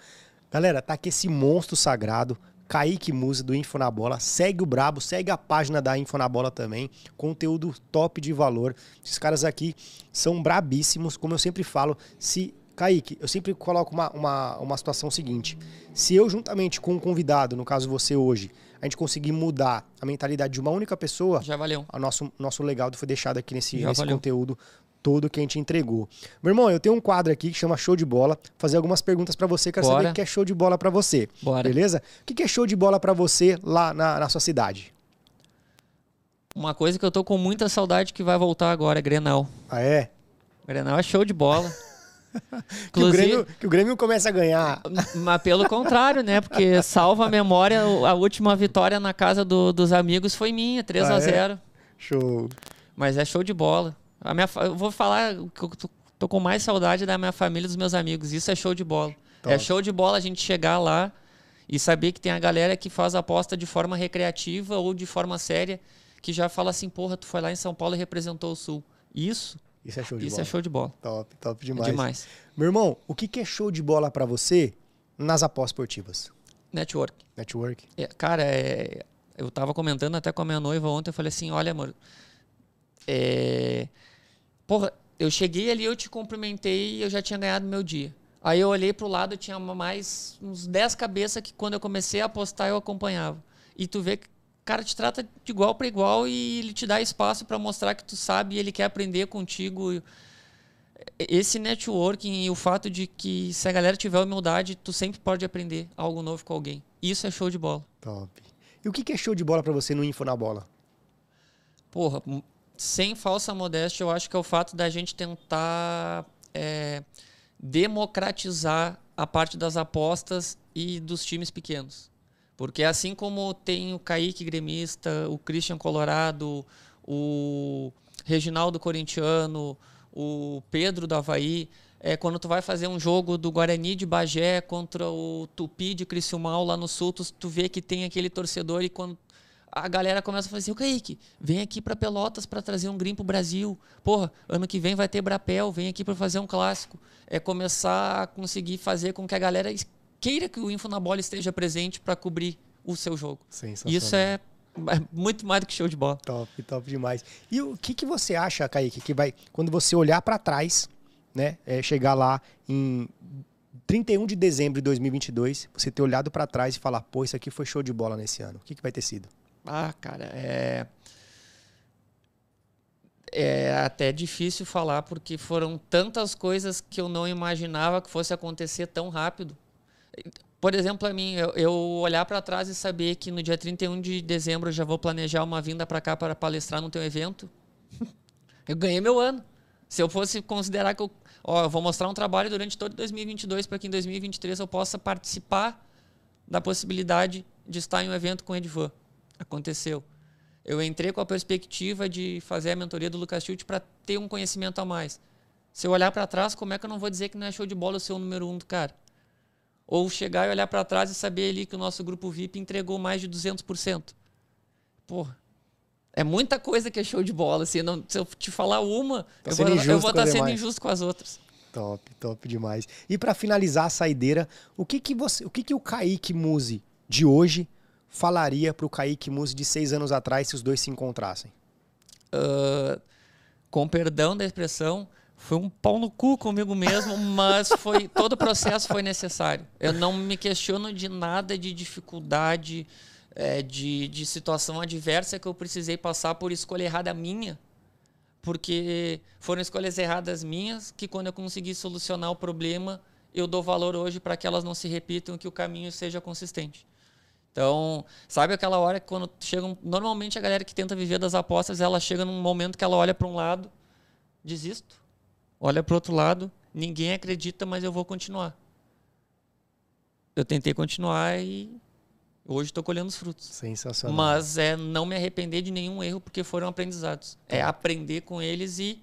Galera, tá aqui esse monstro sagrado, Kaique Musa do Info na Bola. Segue o Brabo, segue a página da Info na Bola também. Conteúdo top de valor. Esses caras aqui são brabíssimos, como eu sempre falo. Se Kaique, eu sempre coloco uma, uma, uma situação seguinte. Se eu, juntamente com um convidado, no caso você hoje, a gente conseguir mudar a mentalidade de uma única pessoa, Já valeu. o nosso, nosso legado foi deixado aqui nesse, Já nesse valeu. conteúdo todo que a gente entregou. Meu irmão, eu tenho um quadro aqui que chama Show de Bola. Fazer algumas perguntas pra você. Quero saber Bora. o que é show de bola pra você. Bora. Beleza? O que é show de bola pra você lá na, na sua cidade? Uma coisa que eu tô com muita saudade que vai voltar agora é Grenal. Ah, é? Grenal é show de bola. Que o, Grêmio, que o Grêmio começa a ganhar. Mas pelo contrário, né? Porque salva a memória, a última vitória na casa do- dos amigos foi minha, 3 Ah, a é? 0 Show. Mas é show de bola. A minha, eu vou falar que eu tô, tô com mais saudade da minha família e dos meus amigos. Isso é show de bola. É Top. show de bola a gente chegar lá e saber que tem a galera que faz aposta de forma recreativa ou de forma séria, que já fala assim, porra, tu foi lá em São Paulo e representou o Sul. Isso, Isso é show de isso bola. é show de bola. Top, top É demais. demais. Meu irmão, o que é show de bola pra você nas apostas esportivas? Network. Network? É, cara, é, eu tava comentando até com a minha noiva ontem, eu falei assim, olha, amor, é, porra, eu cheguei ali, eu te cumprimentei e eu já tinha ganhado meu dia. Aí eu olhei pro lado, tinha mais uns 10 cabeças que quando eu comecei a apostar eu acompanhava. E tu vê que cara te trata de igual para igual e ele te dá espaço para mostrar que tu sabe e ele quer aprender contigo. esse networking e o fato de que se a galera tiver humildade, tu sempre pode aprender algo novo com alguém. Isso é show de bola. Top. E o que é show de bola para você no Info na Bola? Porra, sem falsa modéstia, eu acho que é o fato da gente tentar é, democratizar a parte das apostas e dos times pequenos. Porque assim como tem o Kaique gremista, o Christian Colorado, o Reginaldo Corintiano, o Pedro do Havaí, é, quando tu vai fazer um jogo do Guarani de Bagé contra o Tupi de Criciúmal lá no Sul, tu, tu vê que tem aquele torcedor e quando a galera começa a fazer, o Kaique, vem aqui para Pelotas para trazer um green pro Brasil. Porra, ano que vem vai ter Brapel, vem aqui para fazer um clássico. É começar a conseguir fazer com que a galera queira que o Info na Bola esteja presente para cobrir o seu jogo. Isso é muito mais do que show de bola. Top, top demais. E o que, que você acha, Kaique, que vai, quando você olhar para trás, né, é, chegar lá em 31 de dezembro de 2022, você ter olhado para trás e falar, pô, isso aqui foi show de bola nesse ano. O que, que vai ter sido? Ah, cara, é. É até difícil falar porque foram tantas coisas que eu não imaginava que fosse acontecer tão rápido. Por exemplo, a mim, eu, eu olhar para trás e saber que no dia 31 de dezembro eu já vou planejar uma vinda para cá para palestrar no teu evento, eu ganhei meu ano. Se eu fosse considerar que eu, ó, eu vou mostrar um trabalho durante todo 2022 para que em 2023 eu possa participar da possibilidade de estar em um evento com o Edvan. Aconteceu. Eu entrei com a perspectiva de fazer a mentoria do Lucas Chute para ter um conhecimento a mais. Se eu olhar para trás, como é que eu não vou dizer que não é show de bola ser o número um do cara? Ou chegar e olhar para trás e saber ali que o nosso grupo VIP entregou mais de 200%. Porra, é muita coisa que é show de bola. Assim, não, se eu te falar uma, tá eu, vou, eu vou estar tá sendo injusto com as outras. Top, top demais. E para finalizar a saideira, o que que você, o que que o Kaique Muse de hoje falaria para o Kaique Muse de seis anos atrás se os dois se encontrassem? Uh, com perdão da expressão, foi um pau no cu comigo mesmo, mas foi todo o processo foi necessário. Eu não me questiono de nada de dificuldade, é, de, de situação adversa que eu precisei passar por escolha errada minha, porque foram escolhas erradas minhas que quando eu consegui solucionar o problema, eu dou valor hoje para que elas não se repitam e que o caminho seja consistente. Então, sabe aquela hora que quando chegam. Normalmente a galera que tenta viver das apostas, ela chega num momento que ela olha para um lado, desisto. Olha para o outro lado, ninguém acredita, mas eu vou continuar. Eu tentei continuar e hoje estou colhendo os frutos. Sensacional. Mas é não me arrepender de nenhum erro, porque foram aprendizados. É aprender com eles e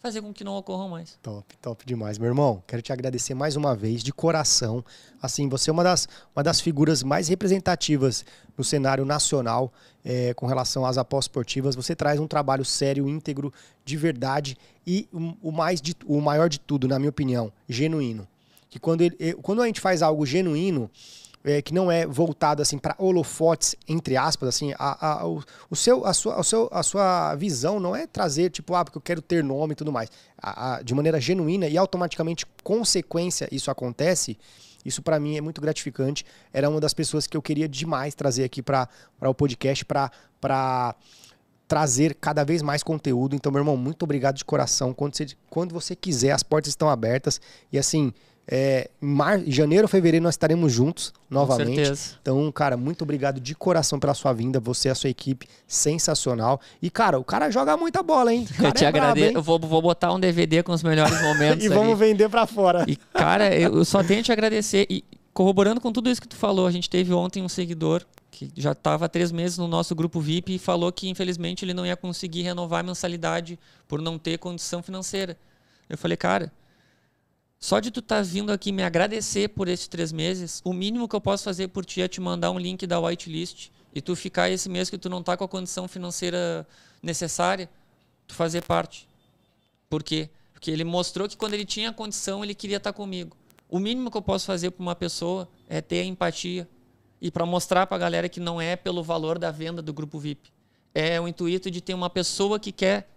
fazer com que não ocorram mais. Top, top demais. Meu irmão, quero te agradecer mais uma vez, de coração. Assim, você é uma das, uma das figuras mais representativas no cenário nacional é, com relação às apostas esportivas. Você traz um trabalho sério, íntegro, de verdade e o, mais de, o maior de tudo, na minha opinião, genuíno. Que quando, ele, quando a gente faz algo genuíno, é, que não é voltado assim para holofotes entre aspas assim a, a, o, o, seu, a, sua, o seu, a sua visão não é trazer tipo ah porque eu quero ter nome e tudo mais. A, a, de maneira genuína e automaticamente consequência isso acontece isso para mim é muito gratificante. Era uma das pessoas que eu queria demais trazer aqui para o podcast para trazer cada vez mais conteúdo. Então meu irmão muito obrigado de coração. Quando você, quando você quiser as portas estão abertas. E assim é, em mar... janeiro fevereiro nós estaremos juntos novamente. Com certeza. Então, cara, muito obrigado de coração pela sua vinda. Você e a sua equipe, sensacional. E, cara, o cara joga muita bola, hein? eu te é agradeço. Eu vou, vou botar um DVD com os melhores momentos. e ali. vamos vender para fora. E, cara, eu só tenho te agradecer. E corroborando com tudo isso que tu falou, a gente teve ontem um seguidor que já estava há três meses no nosso grupo VIP e falou que, infelizmente, ele não ia conseguir renovar a mensalidade por não ter condição financeira. Eu falei, cara só de tu estar tá vindo aqui me agradecer por esses três meses, o mínimo que eu posso fazer por ti é te mandar um link da whitelist e tu ficar esse mês que tu não está com a condição financeira necessária, tu fazer parte. Por quê? Porque ele mostrou que quando ele tinha condição, ele queria estar tá comigo. O mínimo que eu posso fazer para uma pessoa é ter a empatia e para mostrar para a galera que não é pelo valor da venda do grupo VIP. É o intuito de ter uma pessoa que quer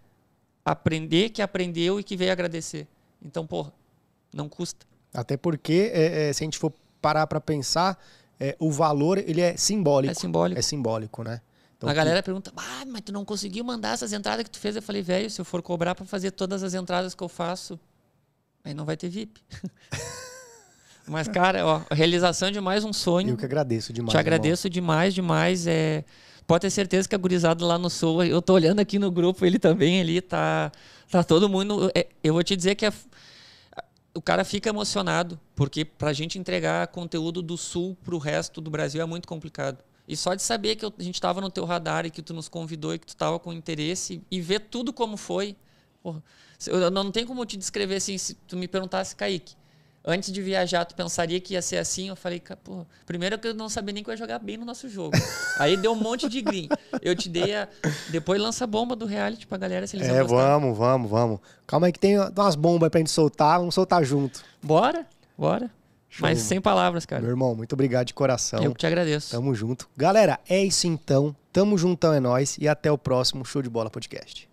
aprender, que aprendeu e que veio agradecer. Então, porra, não custa. Até porque, é, é, se a gente for parar para pensar, é, o valor ele é simbólico. É simbólico. É simbólico, né? Então, a galera pergunta, ah, mas tu não conseguiu mandar essas entradas que tu fez? Eu falei, velho, se eu for cobrar para fazer todas as entradas que eu faço, aí não vai ter VIP. Mas, cara, ó, realização de mais um sonho. Eu que agradeço demais. Te agradeço irmão. demais, demais. É... Pode ter certeza que a gurizada lá no Sul, eu tô olhando aqui no grupo, ele também ali, tá, tá todo mundo. É, eu vou te dizer que a, o cara fica emocionado, porque pra gente entregar conteúdo do Sul pro resto do Brasil é muito complicado. E só de saber que a gente estava no teu radar e que tu nos convidou e que tu estava com interesse e ver tudo como foi. Porra, eu não tenho como te descrever assim, se tu me perguntasse, Kaique, antes de viajar, tu pensaria que ia ser assim? Eu falei, pô, primeiro que eu não sabia nem que eu ia jogar bem no nosso jogo. Aí deu um monte de green. Eu te dei a. Depois lança a bomba do reality pra galera se eles É, vamos, vamos, vamos. Calma aí que tem umas bombas pra gente soltar, vamos soltar junto. Bora, bora. Show. Mas sem palavras, cara. Meu irmão, muito obrigado de coração. Eu que te agradeço. Tamo junto. Galera, é isso então. Tamo juntão, é nós. E até o próximo Show de Bola Podcast.